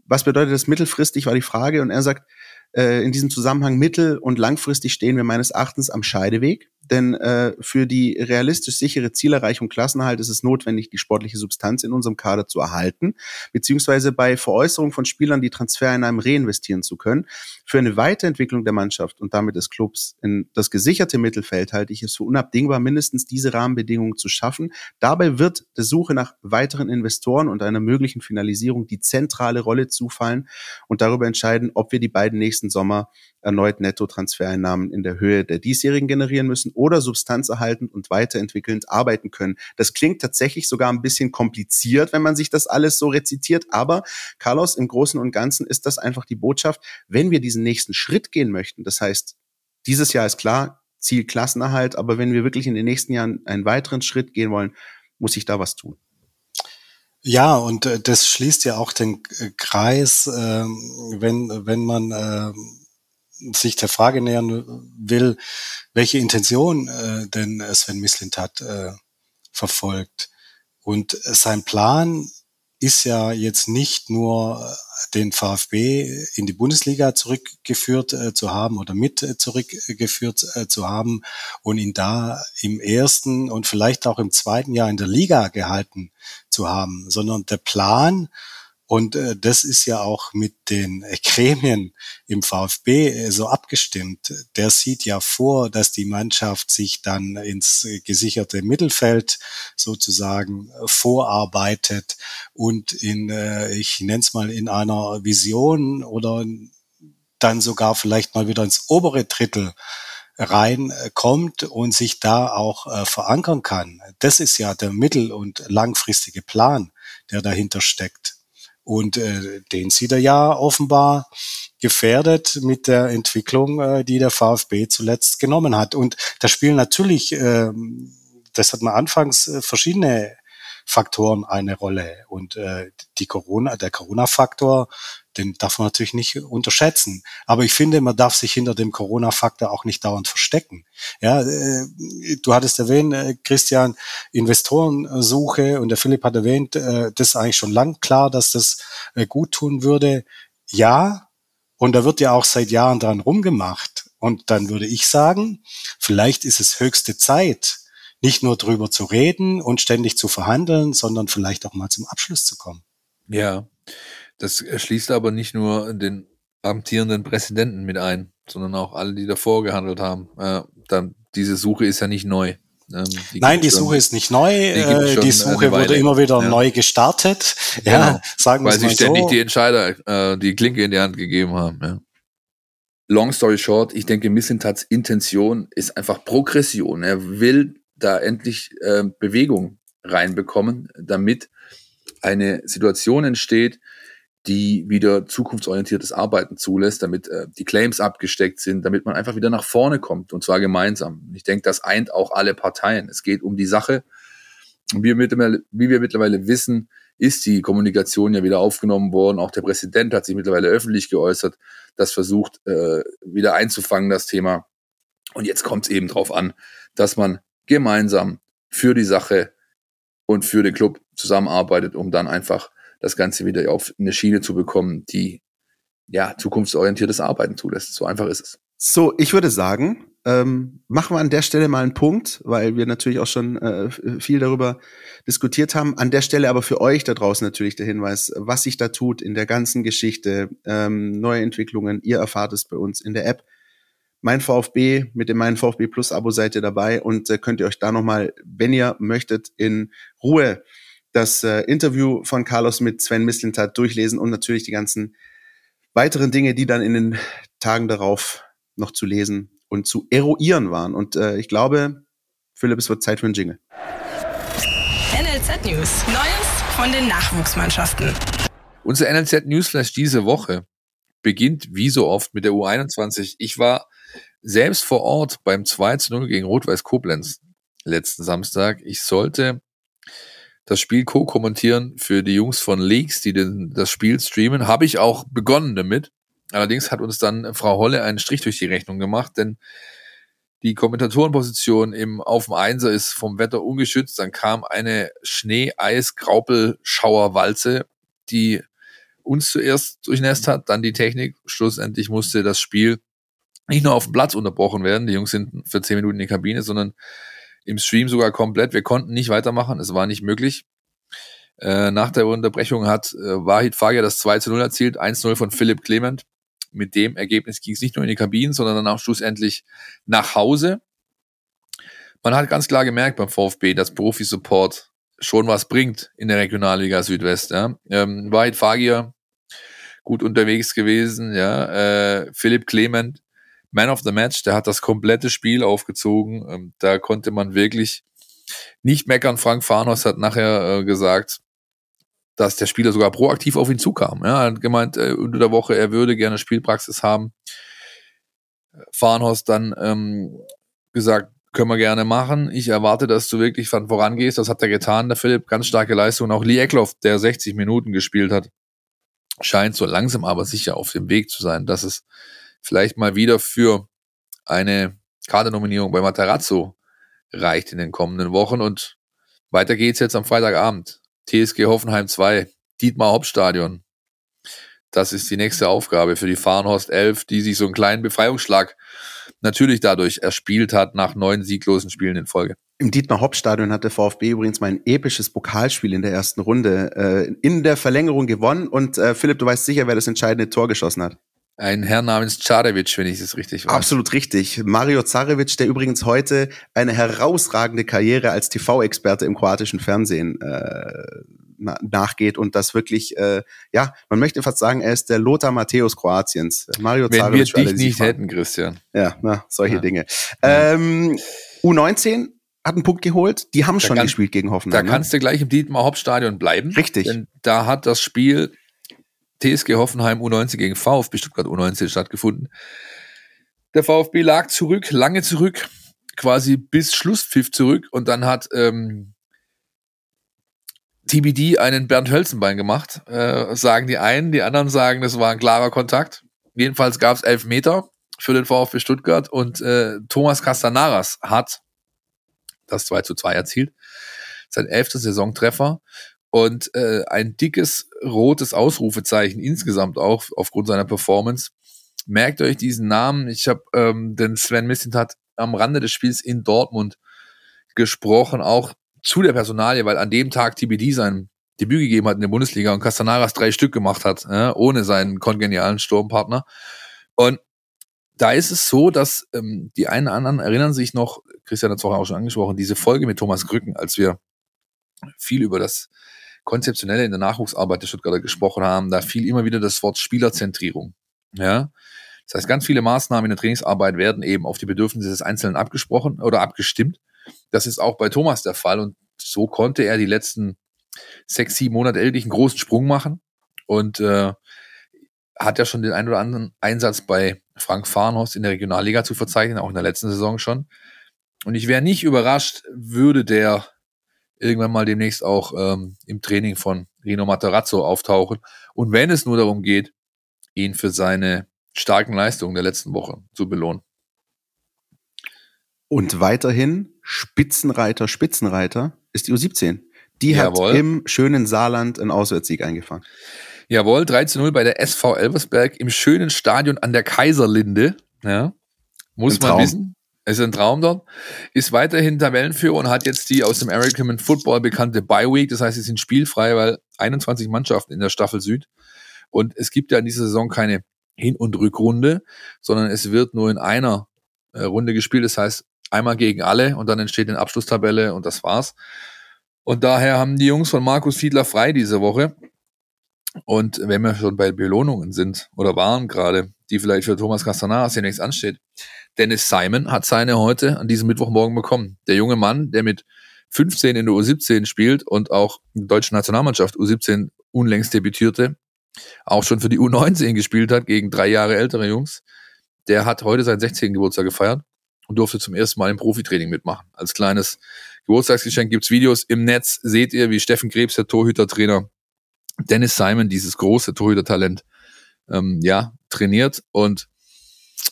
[SPEAKER 2] was bedeutet das mittelfristig, war die Frage. Und er sagt, äh, in diesem Zusammenhang mittel- und langfristig stehen wir meines Erachtens am Scheideweg denn äh, für die realistisch sichere Zielerreichung Klassenhalt ist es notwendig, die sportliche Substanz in unserem Kader zu erhalten, beziehungsweise bei Veräußerung von Spielern die Transfereinnahmen reinvestieren zu können. Für eine Weiterentwicklung der Mannschaft und damit des Clubs in das gesicherte Mittelfeld halte ich es für unabdingbar, mindestens diese Rahmenbedingungen zu schaffen. Dabei wird der Suche nach weiteren Investoren und einer möglichen Finalisierung die zentrale Rolle zufallen und darüber entscheiden, ob wir die beiden nächsten Sommer erneut Nettotransfereinnahmen in der Höhe der diesjährigen generieren müssen oder substanzerhaltend und weiterentwickelnd arbeiten können. Das klingt tatsächlich sogar ein bisschen kompliziert, wenn man sich das alles so rezitiert, aber Carlos, im Großen und Ganzen ist das einfach die Botschaft, wenn wir diesen nächsten Schritt gehen möchten, das heißt, dieses Jahr ist klar, Ziel Klassenerhalt, aber wenn wir wirklich in den nächsten Jahren einen weiteren Schritt gehen wollen, muss sich da was tun.
[SPEAKER 4] Ja, und äh, das schließt ja auch den äh, Kreis, äh, wenn, wenn man äh, sich der Frage nähern will, welche Intention äh, denn Sven Mislintat äh, verfolgt. Und sein Plan ist ja jetzt nicht nur den VfB in die Bundesliga zurückgeführt äh, zu haben oder mit äh, zurückgeführt äh, zu haben und ihn da im ersten und vielleicht auch im zweiten Jahr in der Liga gehalten zu haben, sondern der Plan und äh, das ist ja auch mit den Gremien im VfB äh, so abgestimmt. Der sieht ja vor, dass die Mannschaft sich dann ins gesicherte Mittelfeld sozusagen äh, vorarbeitet und in, äh, ich nenne es mal, in einer Vision oder dann sogar vielleicht mal wieder ins obere Drittel reinkommt und sich da auch äh, verankern kann. Das ist ja der mittel- und langfristige Plan, der dahinter steckt. Und äh, den sieht er ja offenbar gefährdet mit der Entwicklung, äh, die der VfB zuletzt genommen hat. Und da spielen natürlich, äh, das hat man anfangs, äh, verschiedene Faktoren eine Rolle. Und äh, die Corona, der Corona-Faktor, den darf man natürlich nicht unterschätzen. Aber ich finde, man darf sich hinter dem Corona-Faktor auch nicht dauernd verstecken. Ja, äh, du hattest erwähnt, äh, Christian, Investorensuche und der Philipp hat erwähnt, äh, das ist eigentlich schon lang klar, dass das gut tun würde. Ja, und da wird ja auch seit Jahren dran rumgemacht. Und dann würde ich sagen, vielleicht ist es höchste Zeit, nicht nur drüber zu reden und ständig zu verhandeln, sondern vielleicht auch mal zum Abschluss zu kommen.
[SPEAKER 3] Ja, das schließt aber nicht nur den amtierenden Präsidenten mit ein, sondern auch alle, die davor gehandelt haben. Äh, dann, diese Suche ist ja nicht neu.
[SPEAKER 4] Ähm, die Nein, die Suche schon, ist nicht neu. Die, äh, die Suche wurde immer wieder ja. neu gestartet. Ja,
[SPEAKER 3] genau. sagen wir Weil sie ständig so. die Entscheider äh, die Klinke in die Hand gegeben haben. Ja. Long story short, ich denke, Missentats Intention ist einfach Progression. Er will da endlich äh, Bewegung reinbekommen, damit eine Situation entsteht, die wieder zukunftsorientiertes Arbeiten zulässt, damit äh, die Claims abgesteckt sind, damit man einfach wieder nach vorne kommt und zwar gemeinsam. Ich denke, das eint auch alle Parteien. Es geht um die Sache. Wie wir mittlerweile, wie wir mittlerweile wissen, ist die Kommunikation ja wieder aufgenommen worden. Auch der Präsident hat sich mittlerweile öffentlich geäußert, das versucht äh, wieder einzufangen, das Thema. Und jetzt kommt es eben drauf an, dass man gemeinsam für die Sache und für den Club zusammenarbeitet, um dann einfach das Ganze wieder auf eine Schiene zu bekommen, die ja zukunftsorientiertes Arbeiten zulässt. So einfach ist es.
[SPEAKER 2] So, ich würde sagen, ähm, machen wir an der Stelle mal einen Punkt, weil wir natürlich auch schon äh, viel darüber diskutiert haben. An der Stelle aber für euch da draußen natürlich der Hinweis, was sich da tut in der ganzen Geschichte, ähm, neue Entwicklungen. Ihr erfahrt es bei uns in der App. Mein VfB mit dem Mein VfB Plus Abo seid ihr dabei und äh, könnt ihr euch da nochmal, wenn ihr möchtet, in Ruhe das äh, Interview von Carlos mit Sven Mislintat durchlesen und natürlich die ganzen weiteren Dinge, die dann in den Tagen darauf noch zu lesen und zu eruieren waren. Und äh, ich glaube, Philipp, es wird Zeit für einen Jingle.
[SPEAKER 1] NLZ News. Neues von den Nachwuchsmannschaften.
[SPEAKER 3] Unser NLZ Newsflash diese Woche beginnt wie so oft mit der U21. Ich war selbst vor Ort beim 2 zu 0 gegen Rot-Weiß Koblenz letzten Samstag. Ich sollte das Spiel co-kommentieren für die Jungs von Leaks, die den, das Spiel streamen. Habe ich auch begonnen damit. Allerdings hat uns dann Frau Holle einen Strich durch die Rechnung gemacht, denn die Kommentatorenposition im auf dem Einser ist vom Wetter ungeschützt. Dann kam eine Schnee-Eis-Graupel-Schauerwalze, die uns zuerst durchnässt hat, dann die Technik. Schlussendlich musste das Spiel nicht nur auf dem Platz unterbrochen werden. Die Jungs sind für zehn Minuten in die Kabine, sondern im Stream sogar komplett. Wir konnten nicht weitermachen. Es war nicht möglich. Äh, nach der Unterbrechung hat äh, Wahid Fager das 2 zu 0 erzielt, 1-0 von Philipp Clement mit dem Ergebnis ging es nicht nur in die Kabinen, sondern dann auch schlussendlich nach Hause. Man hat ganz klar gemerkt beim VfB, dass Profi-Support schon was bringt in der Regionalliga Südwest. Ja. Ähm, Wahid Fagir gut unterwegs gewesen, ja. Äh, Philipp Clement, Man of the Match, der hat das komplette Spiel aufgezogen. Ähm, da konnte man wirklich nicht meckern. Frank Farnos hat nachher äh, gesagt, dass der Spieler sogar proaktiv auf ihn zukam. Ja, er hat gemeint, äh, unter der Woche, er würde gerne Spielpraxis haben. Farnhorst dann ähm, gesagt, können wir gerne machen. Ich erwarte, dass du wirklich vorangehst. Das hat er getan, der Philipp. Ganz starke Leistung. Auch Lee Eckloff, der 60 Minuten gespielt hat, scheint so langsam aber sicher auf dem Weg zu sein, dass es vielleicht mal wieder für eine Kadernominierung bei Materazzo reicht in den kommenden Wochen. Und weiter geht's jetzt am Freitagabend. TSG Hoffenheim 2, Dietmar Hauptstadion. Das ist die nächste Aufgabe für die Fahrenhorst 11, die sich so einen kleinen Befreiungsschlag natürlich dadurch erspielt hat nach neun sieglosen Spielen in Folge.
[SPEAKER 2] Im Dietmar Hauptstadion hat der VfB übrigens mal ein episches Pokalspiel in der ersten Runde äh, in der Verlängerung gewonnen. Und äh, Philipp, du weißt sicher, wer das entscheidende Tor geschossen hat.
[SPEAKER 3] Ein Herr namens Carevic, wenn ich es richtig weiß.
[SPEAKER 2] Absolut richtig. Mario Zarevic, der übrigens heute eine herausragende Karriere als TV-Experte im kroatischen Fernsehen äh, nachgeht und das wirklich, äh, ja, man möchte fast sagen, er ist der Lothar Matthäus Kroatiens. Mario
[SPEAKER 3] Wenn Zarevic. Wir dich nicht hätten, Christian.
[SPEAKER 2] Ja, na, solche ja. Dinge. Ähm, U19 hat einen Punkt geholt. Die haben da schon kann, gespielt gegen Hoffenheim.
[SPEAKER 3] Da ne? kannst du gleich im Dietmar Hauptstadion bleiben.
[SPEAKER 2] Richtig.
[SPEAKER 3] Denn da hat das Spiel TSG Hoffenheim U19 gegen VfB Stuttgart U19 stattgefunden. Der VfB lag zurück, lange zurück, quasi bis Schlusspfiff zurück und dann hat ähm, TBD einen Bernd Hölzenbein gemacht, äh, sagen die einen, die anderen sagen, das war ein klarer Kontakt. Jedenfalls gab es elf Meter für den VfB Stuttgart und äh, Thomas Castanaras hat das 2 zu 2 erzielt. Sein elfter Saisontreffer und äh, ein dickes rotes Ausrufezeichen insgesamt auch aufgrund seiner Performance. Merkt euch diesen Namen. Ich habe ähm, den Sven Mislintat am Rande des Spiels in Dortmund gesprochen, auch zu der Personalie, weil an dem Tag TBD sein Debüt gegeben hat in der Bundesliga und Castanaras drei Stück gemacht hat, äh, ohne seinen kongenialen Sturmpartner. Und da ist es so, dass ähm, die einen anderen erinnern sich noch, Christian hat es auch schon angesprochen, diese Folge mit Thomas Krücken, als wir viel über das Konzeptionelle in der Nachwuchsarbeit der Stuttgarter gesprochen haben, da fiel immer wieder das Wort Spielerzentrierung. Ja. Das heißt, ganz viele Maßnahmen in der Trainingsarbeit werden eben auf die Bedürfnisse des Einzelnen abgesprochen oder abgestimmt. Das ist auch bei Thomas der Fall und so konnte er die letzten sechs, sieben Monate endlich einen großen Sprung machen und äh, hat ja schon den einen oder anderen Einsatz bei Frank Farnhorst in der Regionalliga zu verzeichnen, auch in der letzten Saison schon. Und ich wäre nicht überrascht, würde der irgendwann mal demnächst auch ähm, im Training von Rino Matarazzo auftauchen. Und wenn es nur darum geht, ihn für seine starken Leistungen der letzten Woche zu belohnen.
[SPEAKER 2] Und weiterhin Spitzenreiter, Spitzenreiter ist die U17. Die Jawohl. hat im schönen Saarland einen Auswärtssieg eingefangen.
[SPEAKER 3] Jawohl, 3 zu 0 bei der SV Elversberg im schönen Stadion an der Kaiserlinde. Ja, muss man wissen. Ist ein Traum dort. Ist weiterhin Tabellenführer und hat jetzt die aus dem American Football bekannte Bye Week. Das heißt, sie sind spielfrei, weil 21 Mannschaften in der Staffel Süd. Und es gibt ja in dieser Saison keine Hin- und Rückrunde, sondern es wird nur in einer äh, Runde gespielt. Das heißt, einmal gegen alle und dann entsteht eine Abschlusstabelle und das war's. Und daher haben die Jungs von Markus Fiedler frei diese Woche. Und wenn wir schon bei Belohnungen sind oder waren gerade, die vielleicht für Thomas Castanas demnächst ansteht, Dennis Simon hat seine heute an diesem Mittwochmorgen bekommen. Der junge Mann, der mit 15 in der U17 spielt und auch in der deutschen Nationalmannschaft U17 unlängst debütierte, auch schon für die U19 gespielt hat gegen drei Jahre ältere Jungs, der hat heute seinen 16. Geburtstag gefeiert und durfte zum ersten Mal im Profitraining mitmachen. Als kleines Geburtstagsgeschenk gibt's Videos im Netz, seht ihr, wie Steffen Krebs, der Torhütertrainer, Dennis Simon, dieses große Torhütertalent, ähm, ja, trainiert und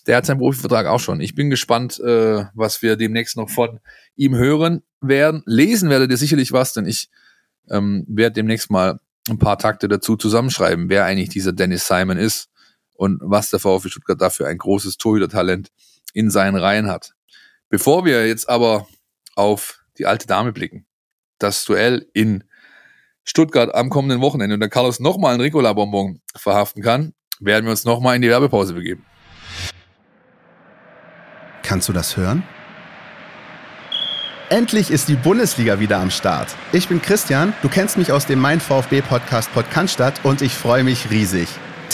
[SPEAKER 3] der hat seinen Profivertrag auch schon. Ich bin gespannt, äh, was wir demnächst noch von ihm hören werden. Lesen werdet ihr sicherlich was, denn ich ähm, werde demnächst mal ein paar Takte dazu zusammenschreiben, wer eigentlich dieser Dennis Simon ist und was der VfB Stuttgart dafür ein großes Torhütertalent in seinen Reihen hat. Bevor wir jetzt aber auf die alte Dame blicken, das Duell in Stuttgart am kommenden Wochenende und der Carlos nochmal ein Ricola-Bonbon verhaften kann, werden wir uns nochmal in die Werbepause begeben.
[SPEAKER 2] Kannst du das hören? Endlich ist die Bundesliga wieder am Start. Ich bin Christian, du kennst mich aus dem Mein VfB Podcast Podcast und ich freue mich riesig.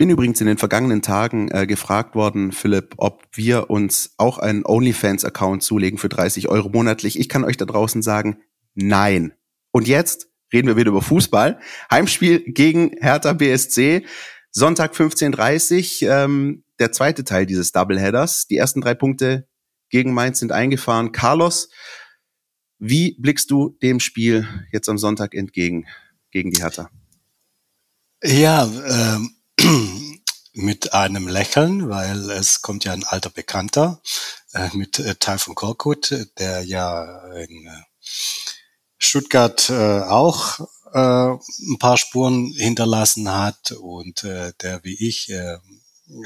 [SPEAKER 2] Bin übrigens in den vergangenen Tagen äh, gefragt worden, Philipp, ob wir uns auch einen OnlyFans-Account zulegen für 30 Euro monatlich. Ich kann euch da draußen sagen, nein. Und jetzt reden wir wieder über Fußball. Heimspiel gegen Hertha BSC. Sonntag 15.30 ähm, der zweite Teil dieses Doubleheaders. Die ersten drei Punkte gegen Mainz sind eingefahren. Carlos, wie blickst du dem Spiel jetzt am Sonntag entgegen gegen die Hertha?
[SPEAKER 4] Ja, ähm, <clears throat> mit einem Lächeln, weil es kommt ja ein alter Bekannter äh, mit äh, Typhon Korkut, der ja in äh, Stuttgart äh, auch äh, ein paar Spuren hinterlassen hat und äh, der wie ich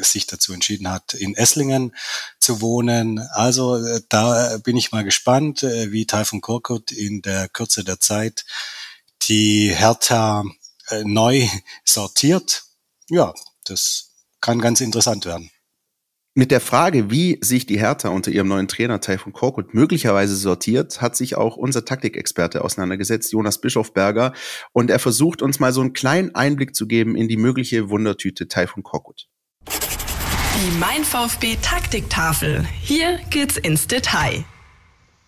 [SPEAKER 4] sich dazu entschieden hat, in Esslingen zu wohnen. Also da bin ich mal gespannt, wie Typhon Korkut in der Kürze der Zeit die Hertha neu sortiert ja, das kann ganz interessant werden.
[SPEAKER 2] Mit der Frage, wie sich die Hertha unter ihrem neuen Trainer Taifun Korkut möglicherweise sortiert, hat sich auch unser Taktikexperte auseinandergesetzt, Jonas Bischofberger, und er versucht uns mal so einen kleinen Einblick zu geben in die mögliche Wundertüte Taifun Korkut.
[SPEAKER 1] Die Mein VfB Taktiktafel. Hier geht's ins Detail.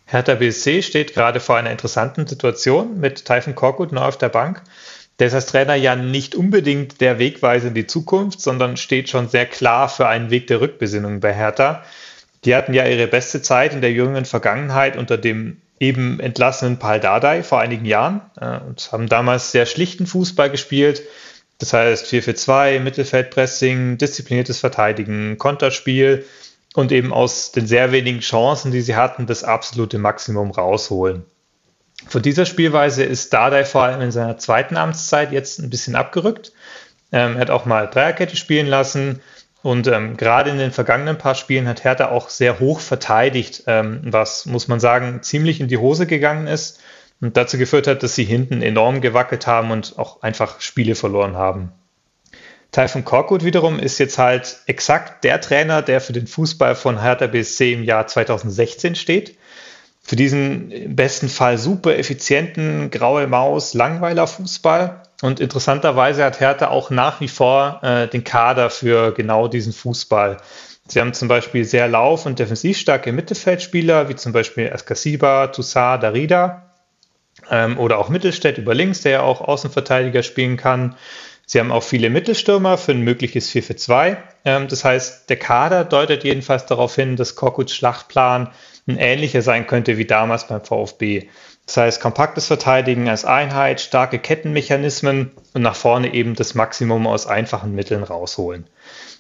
[SPEAKER 7] Hertha BSC steht gerade vor einer interessanten Situation mit Taifun Korkut neu auf der Bank. Der ist als Trainer ja nicht unbedingt der Wegweiser in die Zukunft, sondern steht schon sehr klar für einen Weg der Rückbesinnung bei Hertha. Die hatten ja ihre beste Zeit in der jüngeren Vergangenheit unter dem eben entlassenen Paul Dardai vor einigen Jahren äh, und haben damals sehr schlichten Fußball gespielt. Das heißt 4-4-2, Mittelfeldpressing, diszipliniertes Verteidigen, Konterspiel und eben aus den sehr wenigen Chancen, die sie hatten, das absolute Maximum rausholen. Von dieser Spielweise ist Dardai vor allem in seiner zweiten Amtszeit jetzt ein bisschen abgerückt. Ähm, er hat auch mal Dreierkette spielen lassen und ähm, gerade in den vergangenen paar Spielen hat Hertha auch sehr hoch verteidigt, ähm, was, muss man sagen, ziemlich in die Hose gegangen ist und dazu geführt hat, dass sie hinten enorm gewackelt haben und auch einfach Spiele verloren haben. Taifun Korkut wiederum ist jetzt halt exakt der Trainer, der für den Fußball von Hertha BSC im Jahr 2016 steht für diesen im besten Fall super effizienten graue Maus Langweiler Fußball. Und interessanterweise hat Hertha auch nach wie vor äh, den Kader für genau diesen Fußball. Sie haben zum Beispiel sehr lauf- und defensiv starke Mittelfeldspieler, wie zum Beispiel Askasiba, Toussaint, Darida ähm, oder auch Mittelstädt über links, der ja auch Außenverteidiger spielen kann. Sie haben auch viele Mittelstürmer für ein mögliches 4 für 2. Ähm, das heißt, der Kader deutet jedenfalls darauf hin, dass Korkuts Schlachtplan ein ähnlicher sein könnte wie damals beim VfB. Das heißt, kompaktes Verteidigen als Einheit, starke Kettenmechanismen und nach vorne eben das Maximum aus einfachen Mitteln rausholen.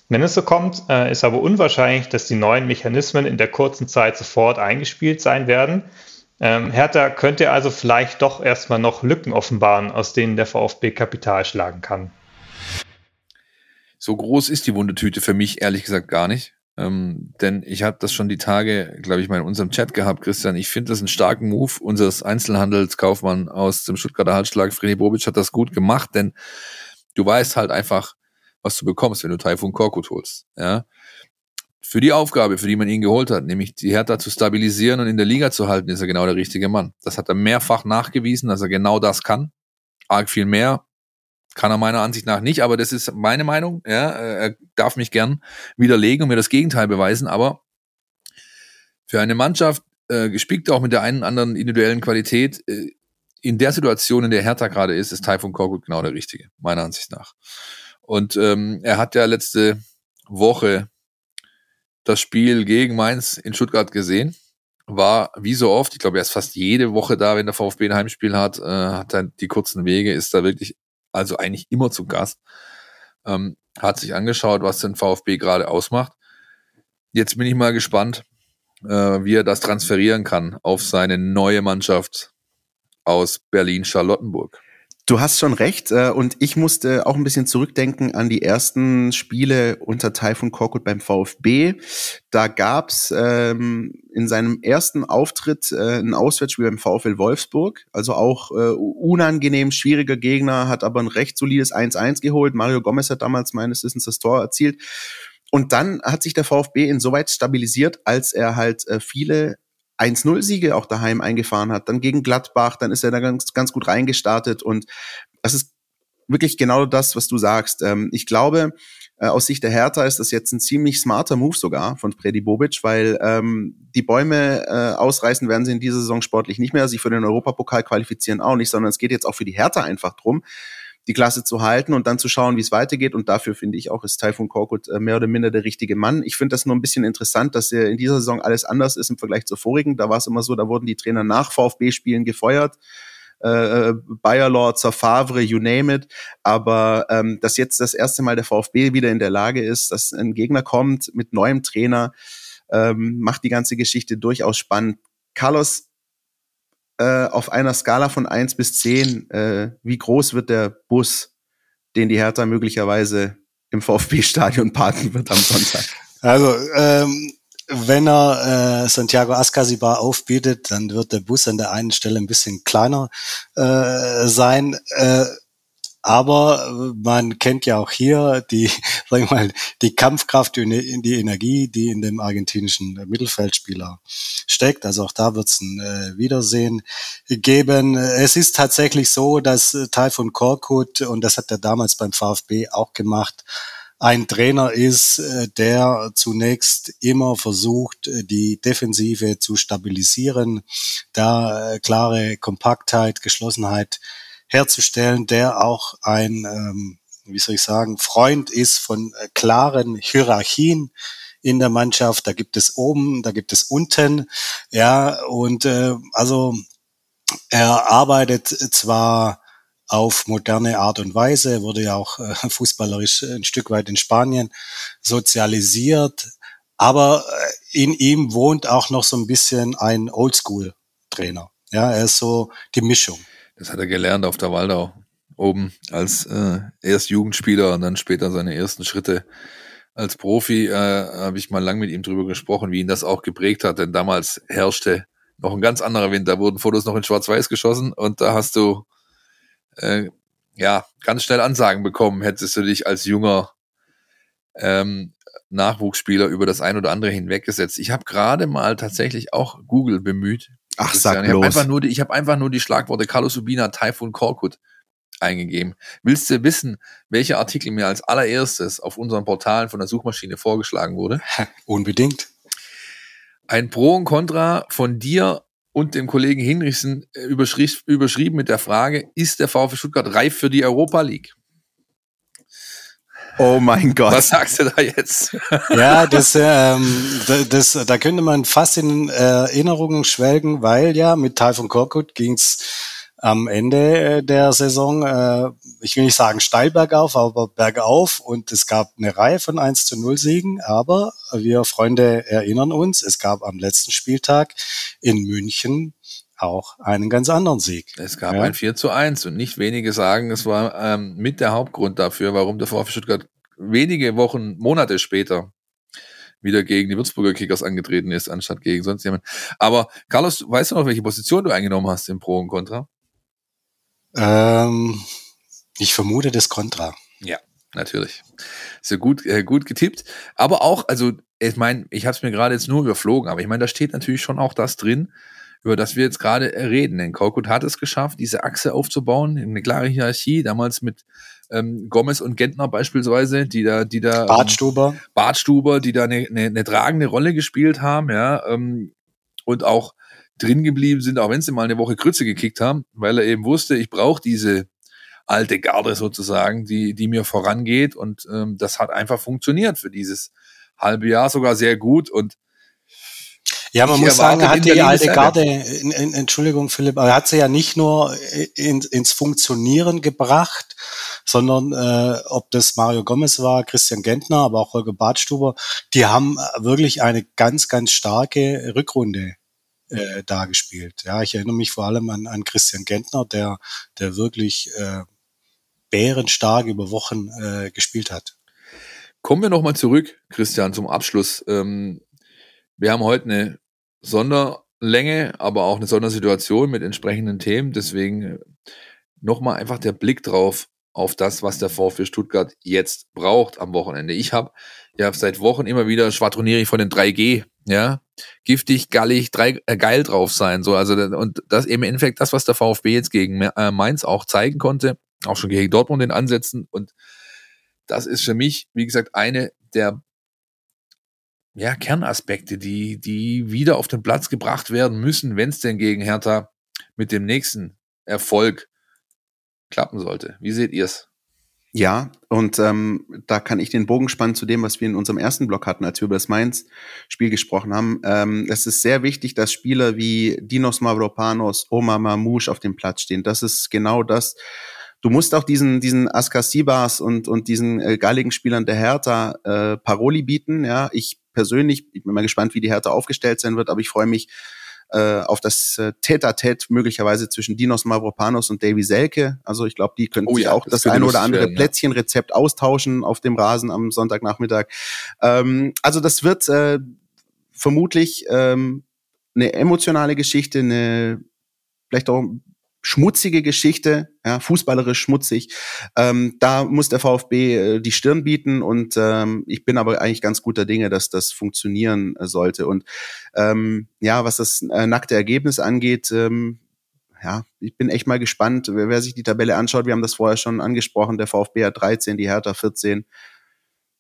[SPEAKER 7] Wenn es so kommt, äh, ist aber unwahrscheinlich, dass die neuen Mechanismen in der kurzen Zeit sofort eingespielt sein werden. Ähm, Hertha könnte also vielleicht doch erstmal noch Lücken offenbaren, aus denen der VfB Kapital schlagen kann.
[SPEAKER 3] So groß ist die Wundetüte für mich ehrlich gesagt gar nicht. Ähm, denn ich habe das schon die Tage, glaube ich, mal in unserem Chat gehabt, Christian. Ich finde das einen starken Move unseres Einzelhandelskaufmann aus dem Stuttgarter Halsschlag. Fredi Bobic hat das gut gemacht, denn du weißt halt einfach, was du bekommst, wenn du Taifun Korkut holst. Ja? Für die Aufgabe, für die man ihn geholt hat, nämlich die Hertha zu stabilisieren und in der Liga zu halten, ist er genau der richtige Mann. Das hat er mehrfach nachgewiesen, dass er genau das kann. Arg viel mehr kann er meiner Ansicht nach nicht, aber das ist meine Meinung. Ja, er darf mich gern widerlegen und mir das Gegenteil beweisen, aber für eine Mannschaft, äh, gespickt auch mit der einen anderen individuellen Qualität, äh, in der Situation, in der Hertha gerade ist, ist Taifun Korkut genau der Richtige, meiner Ansicht nach. Und ähm, er hat ja letzte Woche das Spiel gegen Mainz in Stuttgart gesehen. War wie so oft, ich glaube, er ist fast jede Woche da, wenn der VfB ein Heimspiel hat, äh, hat er die kurzen Wege, ist da wirklich, also eigentlich immer zu Gast. Ähm, hat sich angeschaut, was den VfB gerade ausmacht. Jetzt bin ich mal gespannt, äh, wie er das transferieren kann auf seine neue Mannschaft aus Berlin-Charlottenburg.
[SPEAKER 2] Du hast schon recht äh, und ich musste auch ein bisschen zurückdenken an die ersten Spiele unter Taifun Korkut beim VfB. Da gab's ähm, in seinem ersten Auftritt äh, ein Auswärtsspiel beim VfL Wolfsburg, also auch äh, unangenehm schwieriger Gegner, hat aber ein recht solides 1-1 geholt. Mario Gomez hat damals meines Wissens das Tor erzielt. Und dann hat sich der VfB insoweit stabilisiert, als er halt äh, viele 1-0-Siege auch daheim eingefahren hat, dann gegen Gladbach, dann ist er da ganz, ganz gut reingestartet und das ist wirklich genau das, was du sagst. Ähm, ich glaube, äh, aus Sicht der Hertha ist das jetzt ein ziemlich smarter Move sogar von Predi Bobic, weil ähm, die Bäume äh, ausreißen werden sie in dieser Saison sportlich nicht mehr, sich für den Europapokal qualifizieren auch nicht, sondern es geht jetzt auch für die Hertha einfach drum, die Klasse zu halten und dann zu schauen, wie es weitergeht. Und dafür finde ich auch, ist Taifun Korkut äh, mehr oder minder der richtige Mann. Ich finde das nur ein bisschen interessant, dass er in dieser Saison alles anders ist im Vergleich zur vorigen. Da war es immer so, da wurden die Trainer nach VfB-Spielen gefeuert. Äh, Bayerlord, Favre, you name it. Aber ähm, dass jetzt das erste Mal der VfB wieder in der Lage ist, dass ein Gegner kommt mit neuem Trainer, ähm, macht die ganze Geschichte durchaus spannend. Carlos, äh, auf einer Skala von eins bis zehn, äh, wie groß wird der Bus, den die Hertha möglicherweise im VfB-Stadion parken wird am Sonntag?
[SPEAKER 4] Also, ähm, wenn er äh, Santiago Ascasibar aufbietet, dann wird der Bus an der einen Stelle ein bisschen kleiner äh, sein. Äh, aber man kennt ja auch hier die, <laughs> sag ich mal, die Kampfkraft, die, Energie, die in dem argentinischen Mittelfeldspieler steckt. Also auch da wird es ein äh, Wiedersehen geben. Es ist tatsächlich so, dass äh, Taifun Korkut, und das hat er damals beim VfB auch gemacht, ein Trainer ist, äh, der zunächst immer versucht, äh, die Defensive zu stabilisieren, da klare Kompaktheit, Geschlossenheit herzustellen, der auch ein, ähm, wie soll ich sagen, Freund ist von äh, klaren Hierarchien in der Mannschaft. Da gibt es oben, da gibt es unten. Ja, und äh, also er arbeitet zwar auf moderne Art und Weise, wurde ja auch äh, fußballerisch ein Stück weit in Spanien sozialisiert, aber äh, in ihm wohnt auch noch so ein bisschen ein Oldschool-Trainer. Ja, er ist so die Mischung.
[SPEAKER 3] Das hat er gelernt auf der Waldau oben als äh, erst Jugendspieler und dann später seine ersten Schritte als Profi. Äh, Habe ich mal lang mit ihm drüber gesprochen, wie ihn das auch geprägt hat, denn damals herrschte noch ein ganz anderer Wind. Da wurden Fotos noch in Schwarz-Weiß geschossen und da hast du äh, ja ganz schnell Ansagen bekommen, hättest du dich als junger ähm, Nachwuchsspieler über das ein oder andere hinweggesetzt. Ich habe gerade mal tatsächlich auch Google bemüht,
[SPEAKER 2] Ach, sag
[SPEAKER 3] ich
[SPEAKER 2] bloß.
[SPEAKER 3] Hab einfach nur die, ich habe einfach nur die Schlagworte Carlos Ubina, Typhoon Korkut eingegeben. Willst du wissen, welcher Artikel mir als allererstes auf unseren Portalen von der Suchmaschine vorgeschlagen wurde?
[SPEAKER 4] Unbedingt.
[SPEAKER 3] Ein Pro und Contra von dir und dem Kollegen Hinrichsen äh, überschrie überschrieben mit der Frage, ist der VfB Stuttgart reif für die Europa League?
[SPEAKER 2] Oh mein Gott.
[SPEAKER 3] Was sagst du da jetzt? <laughs>
[SPEAKER 4] Ja, das, ähm, das, da könnte man fast in Erinnerungen schwelgen, weil ja mit Typhoon Korkut ging's am Ende äh, der Saison, äh, ich will nicht sagen steil bergauf, aber bergauf und es gab eine Reihe von 1 zu 0 Siegen, aber wir Freunde erinnern uns, es gab am letzten Spieltag in München auch einen ganz anderen Sieg.
[SPEAKER 3] Es gab ja. ein 4 zu 1 und nicht wenige sagen, es war ähm, mit der Hauptgrund dafür, warum der VfB Stuttgart wenige Wochen, Monate später wieder gegen die Würzburger Kickers angetreten ist, anstatt gegen sonst jemand. Aber Carlos, weißt du noch, welche Position du eingenommen hast im Pro und Contra?
[SPEAKER 4] Ähm, ich vermute das Contra.
[SPEAKER 3] Ja, natürlich. Sehr gut, äh, gut getippt. Aber auch, also ich meine, ich habe es mir gerade jetzt nur überflogen, aber ich meine, da steht natürlich schon auch das drin, über das wir jetzt gerade reden. Denn Korkut hat es geschafft, diese Achse aufzubauen, eine klare Hierarchie, damals mit ähm, Gomez und Gentner beispielsweise, die da, die da
[SPEAKER 4] ähm, Bartstuber,
[SPEAKER 3] ähm, Bartstuber, die da eine, eine, eine tragende Rolle gespielt haben, ja, ähm, und auch drin geblieben sind, auch wenn sie mal eine Woche Krütze gekickt haben, weil er eben wusste, ich brauche diese alte Garde sozusagen, die, die mir vorangeht. Und ähm, das hat einfach funktioniert für dieses halbe Jahr sogar sehr gut. Und
[SPEAKER 4] ja, man muss sagen, er hat die alte Garde, in, in, Entschuldigung Philipp, er hat sie ja nicht nur in, ins Funktionieren gebracht, sondern äh, ob das Mario Gomez war, Christian Gentner, aber auch Holger Badstuber, die haben wirklich eine ganz, ganz starke Rückrunde äh, da gespielt. Ja, ich erinnere mich vor allem an, an Christian Gentner, der, der wirklich äh, bärenstark über Wochen äh, gespielt hat.
[SPEAKER 3] Kommen wir nochmal zurück, Christian, zum Abschluss. Ähm, wir haben heute eine Sonderlänge, aber auch eine Sondersituation mit entsprechenden Themen. Deswegen äh, nochmal einfach der Blick drauf auf das, was der VfB Stuttgart jetzt braucht am Wochenende. Ich habe ja seit Wochen immer wieder schwadroniere ich von den 3G, ja, giftig, gallig, drei, äh, geil drauf sein, so also und das eben im Endeffekt das, was der VfB jetzt gegen äh, Mainz auch zeigen konnte, auch schon gegen Dortmund in Ansätzen und das ist für mich, wie gesagt, eine der ja, Kernaspekte, die, die wieder auf den Platz gebracht werden müssen, wenn es denn gegen Hertha mit dem nächsten Erfolg klappen sollte. Wie seht ihr es?
[SPEAKER 2] Ja, und ähm, da kann ich den Bogen spannen zu dem, was wir in unserem ersten Blog hatten, als wir über das Mainz-Spiel gesprochen haben. Ähm, es ist sehr wichtig, dass Spieler wie Dinos Mavropanos, Omar Mamouche auf dem Platz stehen. Das ist genau das. Du musst auch diesen, diesen Askasibas und, und diesen äh, galligen Spielern der Hertha äh, Paroli bieten. Ja, ich persönlich, ich bin mal gespannt, wie die Hertha aufgestellt sein wird, aber ich freue mich äh, auf das äh, Tete-a-Tete möglicherweise zwischen Dinos Mavropanos und Davy Selke. Also ich glaube, die können oh, sich ja, auch das, das ein oder andere werden, Plätzchenrezept austauschen auf dem Rasen am Sonntagnachmittag. Ähm, also das wird äh, vermutlich ähm, eine emotionale Geschichte, eine vielleicht auch schmutzige Geschichte, ja, fußballerisch schmutzig. Ähm, da muss der VfB äh, die Stirn bieten und ähm, ich bin aber eigentlich ganz guter Dinge, dass das funktionieren äh, sollte. Und ähm, ja, was das äh, nackte Ergebnis angeht, ähm, ja, ich bin echt mal gespannt, wer, wer sich die Tabelle anschaut. Wir haben das vorher schon angesprochen. Der VfB hat 13, die Hertha 14.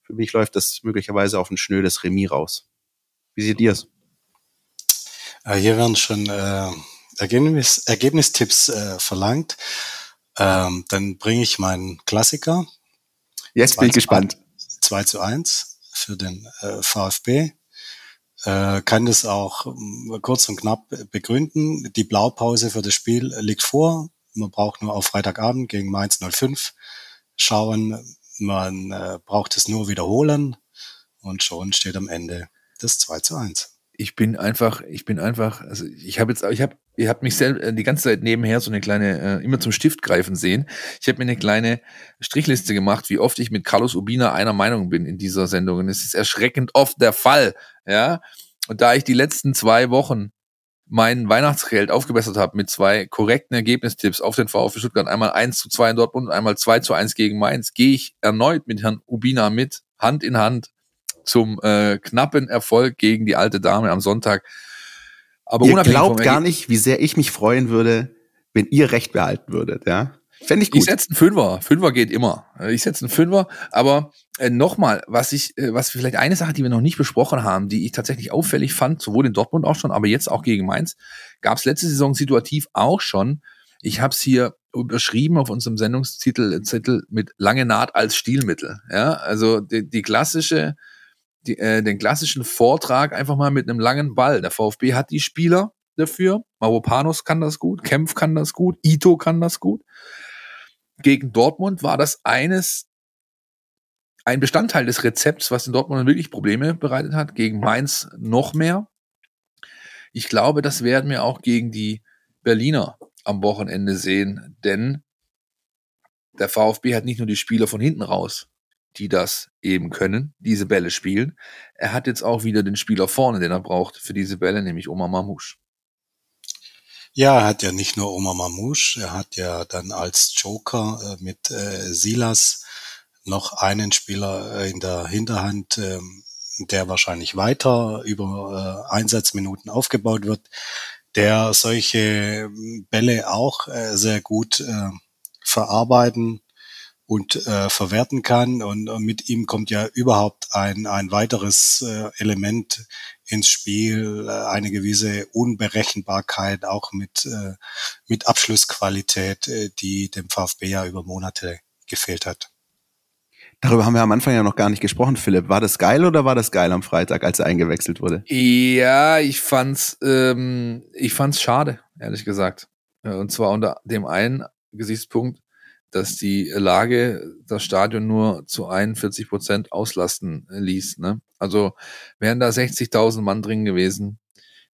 [SPEAKER 2] Für mich läuft das möglicherweise auf ein schnödes Remis raus. Wie seht ihr es?
[SPEAKER 4] Hier werden schon äh, Ergebnis, Ergebnistipps äh, verlangt, ähm, dann bringe ich meinen Klassiker.
[SPEAKER 2] Jetzt bin ich gespannt.
[SPEAKER 4] 2 zu 1 für den äh, VfB. Äh, kann das auch äh, kurz und knapp begründen. Die Blaupause für das Spiel liegt vor. Man braucht nur auf Freitagabend gegen Mainz 05 schauen. Man äh, braucht es nur wiederholen und schon steht am Ende das 2 zu 1
[SPEAKER 3] ich bin einfach, ich bin einfach, also ich habe jetzt, ich habe, ihr habt mich selbst die ganze Zeit nebenher so eine kleine, äh, immer zum Stift greifen sehen. Ich habe mir eine kleine Strichliste gemacht, wie oft ich mit Carlos Urbina einer Meinung bin in dieser Sendung. Und es ist erschreckend oft der Fall, ja. Und da ich die letzten zwei Wochen mein Weihnachtsgeld aufgebessert habe mit zwei korrekten Ergebnistipps auf den VfB Stuttgart, einmal 1 zu 2 in Dortmund und einmal 2 zu 1 gegen Mainz, gehe ich erneut mit Herrn Ubina mit, Hand in Hand zum äh, knappen Erfolg gegen die alte Dame am Sonntag.
[SPEAKER 2] Aber ihr glaubt gar nicht, wie sehr ich mich freuen würde, wenn ihr recht behalten würdet, ja. Fände ich gut.
[SPEAKER 3] Ich setze einen Fünfer. Fünfer geht immer. Ich setze einen Fünfer. Aber äh, nochmal, was ich, äh, was vielleicht eine Sache, die wir noch nicht besprochen haben, die ich tatsächlich auffällig fand, sowohl in Dortmund auch schon, aber jetzt auch gegen Mainz, gab es letzte Saison situativ auch schon. Ich habe es hier überschrieben auf unserem Sendungstitel Zettel mit lange Naht als Stilmittel. Ja, also die, die klassische, die, äh, den klassischen Vortrag einfach mal mit einem langen Ball. Der VfB hat die Spieler dafür. Mauropanos kann das gut, Kempf kann das gut, Ito kann das gut gegen Dortmund war das eines, ein Bestandteil des Rezepts, was in Dortmund wirklich Probleme bereitet hat, gegen Mainz noch mehr. Ich glaube, das werden wir auch gegen die Berliner am Wochenende sehen, denn der VfB hat nicht nur die Spieler von hinten raus, die das eben können, diese Bälle spielen. Er hat jetzt auch wieder den Spieler vorne, den er braucht für diese Bälle, nämlich Omar Mamouche.
[SPEAKER 4] Ja, er hat ja nicht nur Omar Mamouche, er hat ja dann als Joker äh, mit äh, Silas noch einen Spieler äh, in der Hinterhand, äh, der wahrscheinlich weiter über äh, Einsatzminuten aufgebaut wird, der solche Bälle auch äh, sehr gut äh, verarbeiten und äh, verwerten kann. Und, und mit ihm kommt ja überhaupt ein, ein weiteres äh, Element ins Spiel, äh, eine gewisse Unberechenbarkeit, auch mit, äh, mit Abschlussqualität, äh, die dem VfB ja über Monate gefehlt hat.
[SPEAKER 2] Darüber haben wir am Anfang ja noch gar nicht gesprochen, Philipp. War das geil oder war das geil am Freitag, als er eingewechselt wurde?
[SPEAKER 3] Ja, ich fand's, ähm, ich fand's schade, ehrlich gesagt. Und zwar unter dem einen Gesichtspunkt, dass die Lage das Stadion nur zu 41 Prozent auslasten ließ. Ne? Also wären da 60.000 Mann drin gewesen,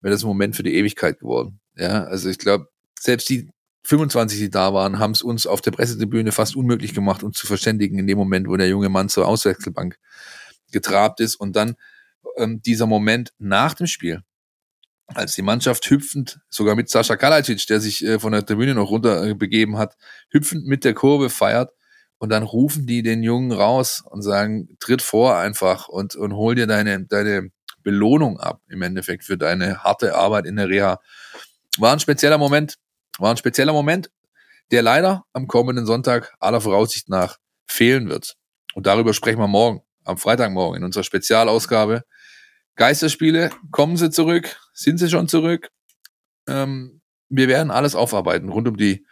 [SPEAKER 3] wäre das ein Moment für die Ewigkeit geworden. Ja, also ich glaube, selbst die 25, die da waren, haben es uns auf der Pressetribüne fast unmöglich gemacht, uns zu verständigen in dem Moment, wo der junge Mann zur Auswechselbank getrabt ist. Und dann ähm, dieser Moment nach dem Spiel, als die Mannschaft hüpfend, sogar mit Sascha Kalajic, der sich äh, von der Tribüne noch runter äh, begeben hat, hüpfend mit der Kurve feiert. Und dann rufen die den Jungen raus und sagen, tritt vor einfach und, und hol dir deine, deine Belohnung ab, im Endeffekt, für deine harte Arbeit in der Reha. War ein spezieller Moment, war ein spezieller Moment, der leider am kommenden Sonntag aller Voraussicht nach fehlen wird. Und darüber sprechen wir morgen, am Freitagmorgen in unserer Spezialausgabe. Geisterspiele, kommen sie zurück? Sind sie schon zurück? Ähm, wir werden alles aufarbeiten rund um die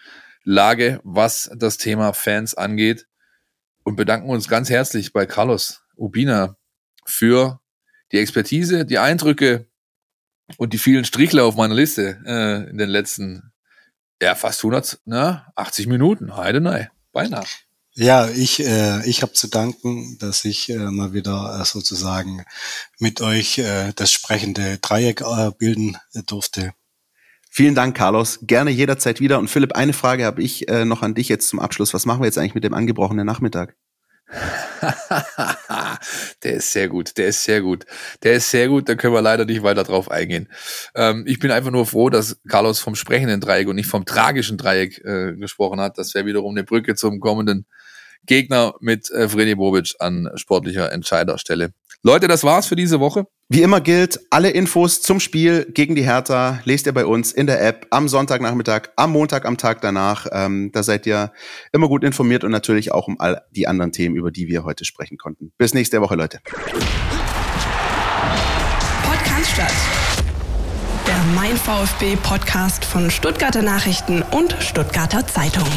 [SPEAKER 3] Lage, was das Thema Fans angeht und bedanken uns ganz herzlich bei Carlos Ubina für die Expertise, die Eindrücke und die vielen Strichler auf meiner Liste äh, in den letzten ja, fast 100, na, 80 Minuten. Heide, nein, beinahe.
[SPEAKER 4] Ja, ich, äh, ich habe zu danken, dass ich äh, mal wieder äh, sozusagen mit euch äh, das sprechende Dreieck äh, bilden äh, durfte.
[SPEAKER 2] Vielen Dank, Carlos. Gerne jederzeit wieder. Und Philipp, eine Frage habe ich äh, noch an dich jetzt zum Abschluss. Was machen wir jetzt eigentlich mit dem angebrochenen Nachmittag? <laughs>
[SPEAKER 3] der ist sehr gut, der ist sehr gut. Der ist sehr gut, da können wir leider nicht weiter drauf eingehen. Ähm, ich bin einfach nur froh, dass Carlos vom sprechenden Dreieck und nicht vom tragischen Dreieck äh, gesprochen hat. Das wäre wiederum eine Brücke zum kommenden Gegner mit äh, Freddy Bobic an sportlicher Entscheiderstelle. Leute, das war's für diese Woche.
[SPEAKER 2] Wie immer gilt, alle Infos zum Spiel gegen die Hertha lest ihr bei uns in der App am Sonntagnachmittag, am Montag, am Tag danach. Ähm, da seid ihr immer gut informiert und natürlich auch um all die anderen Themen, über die wir heute sprechen konnten. Bis nächste Woche, Leute.
[SPEAKER 1] Podcast statt. Der Mein VfB Podcast von Stuttgarter Nachrichten und Stuttgarter Zeitung.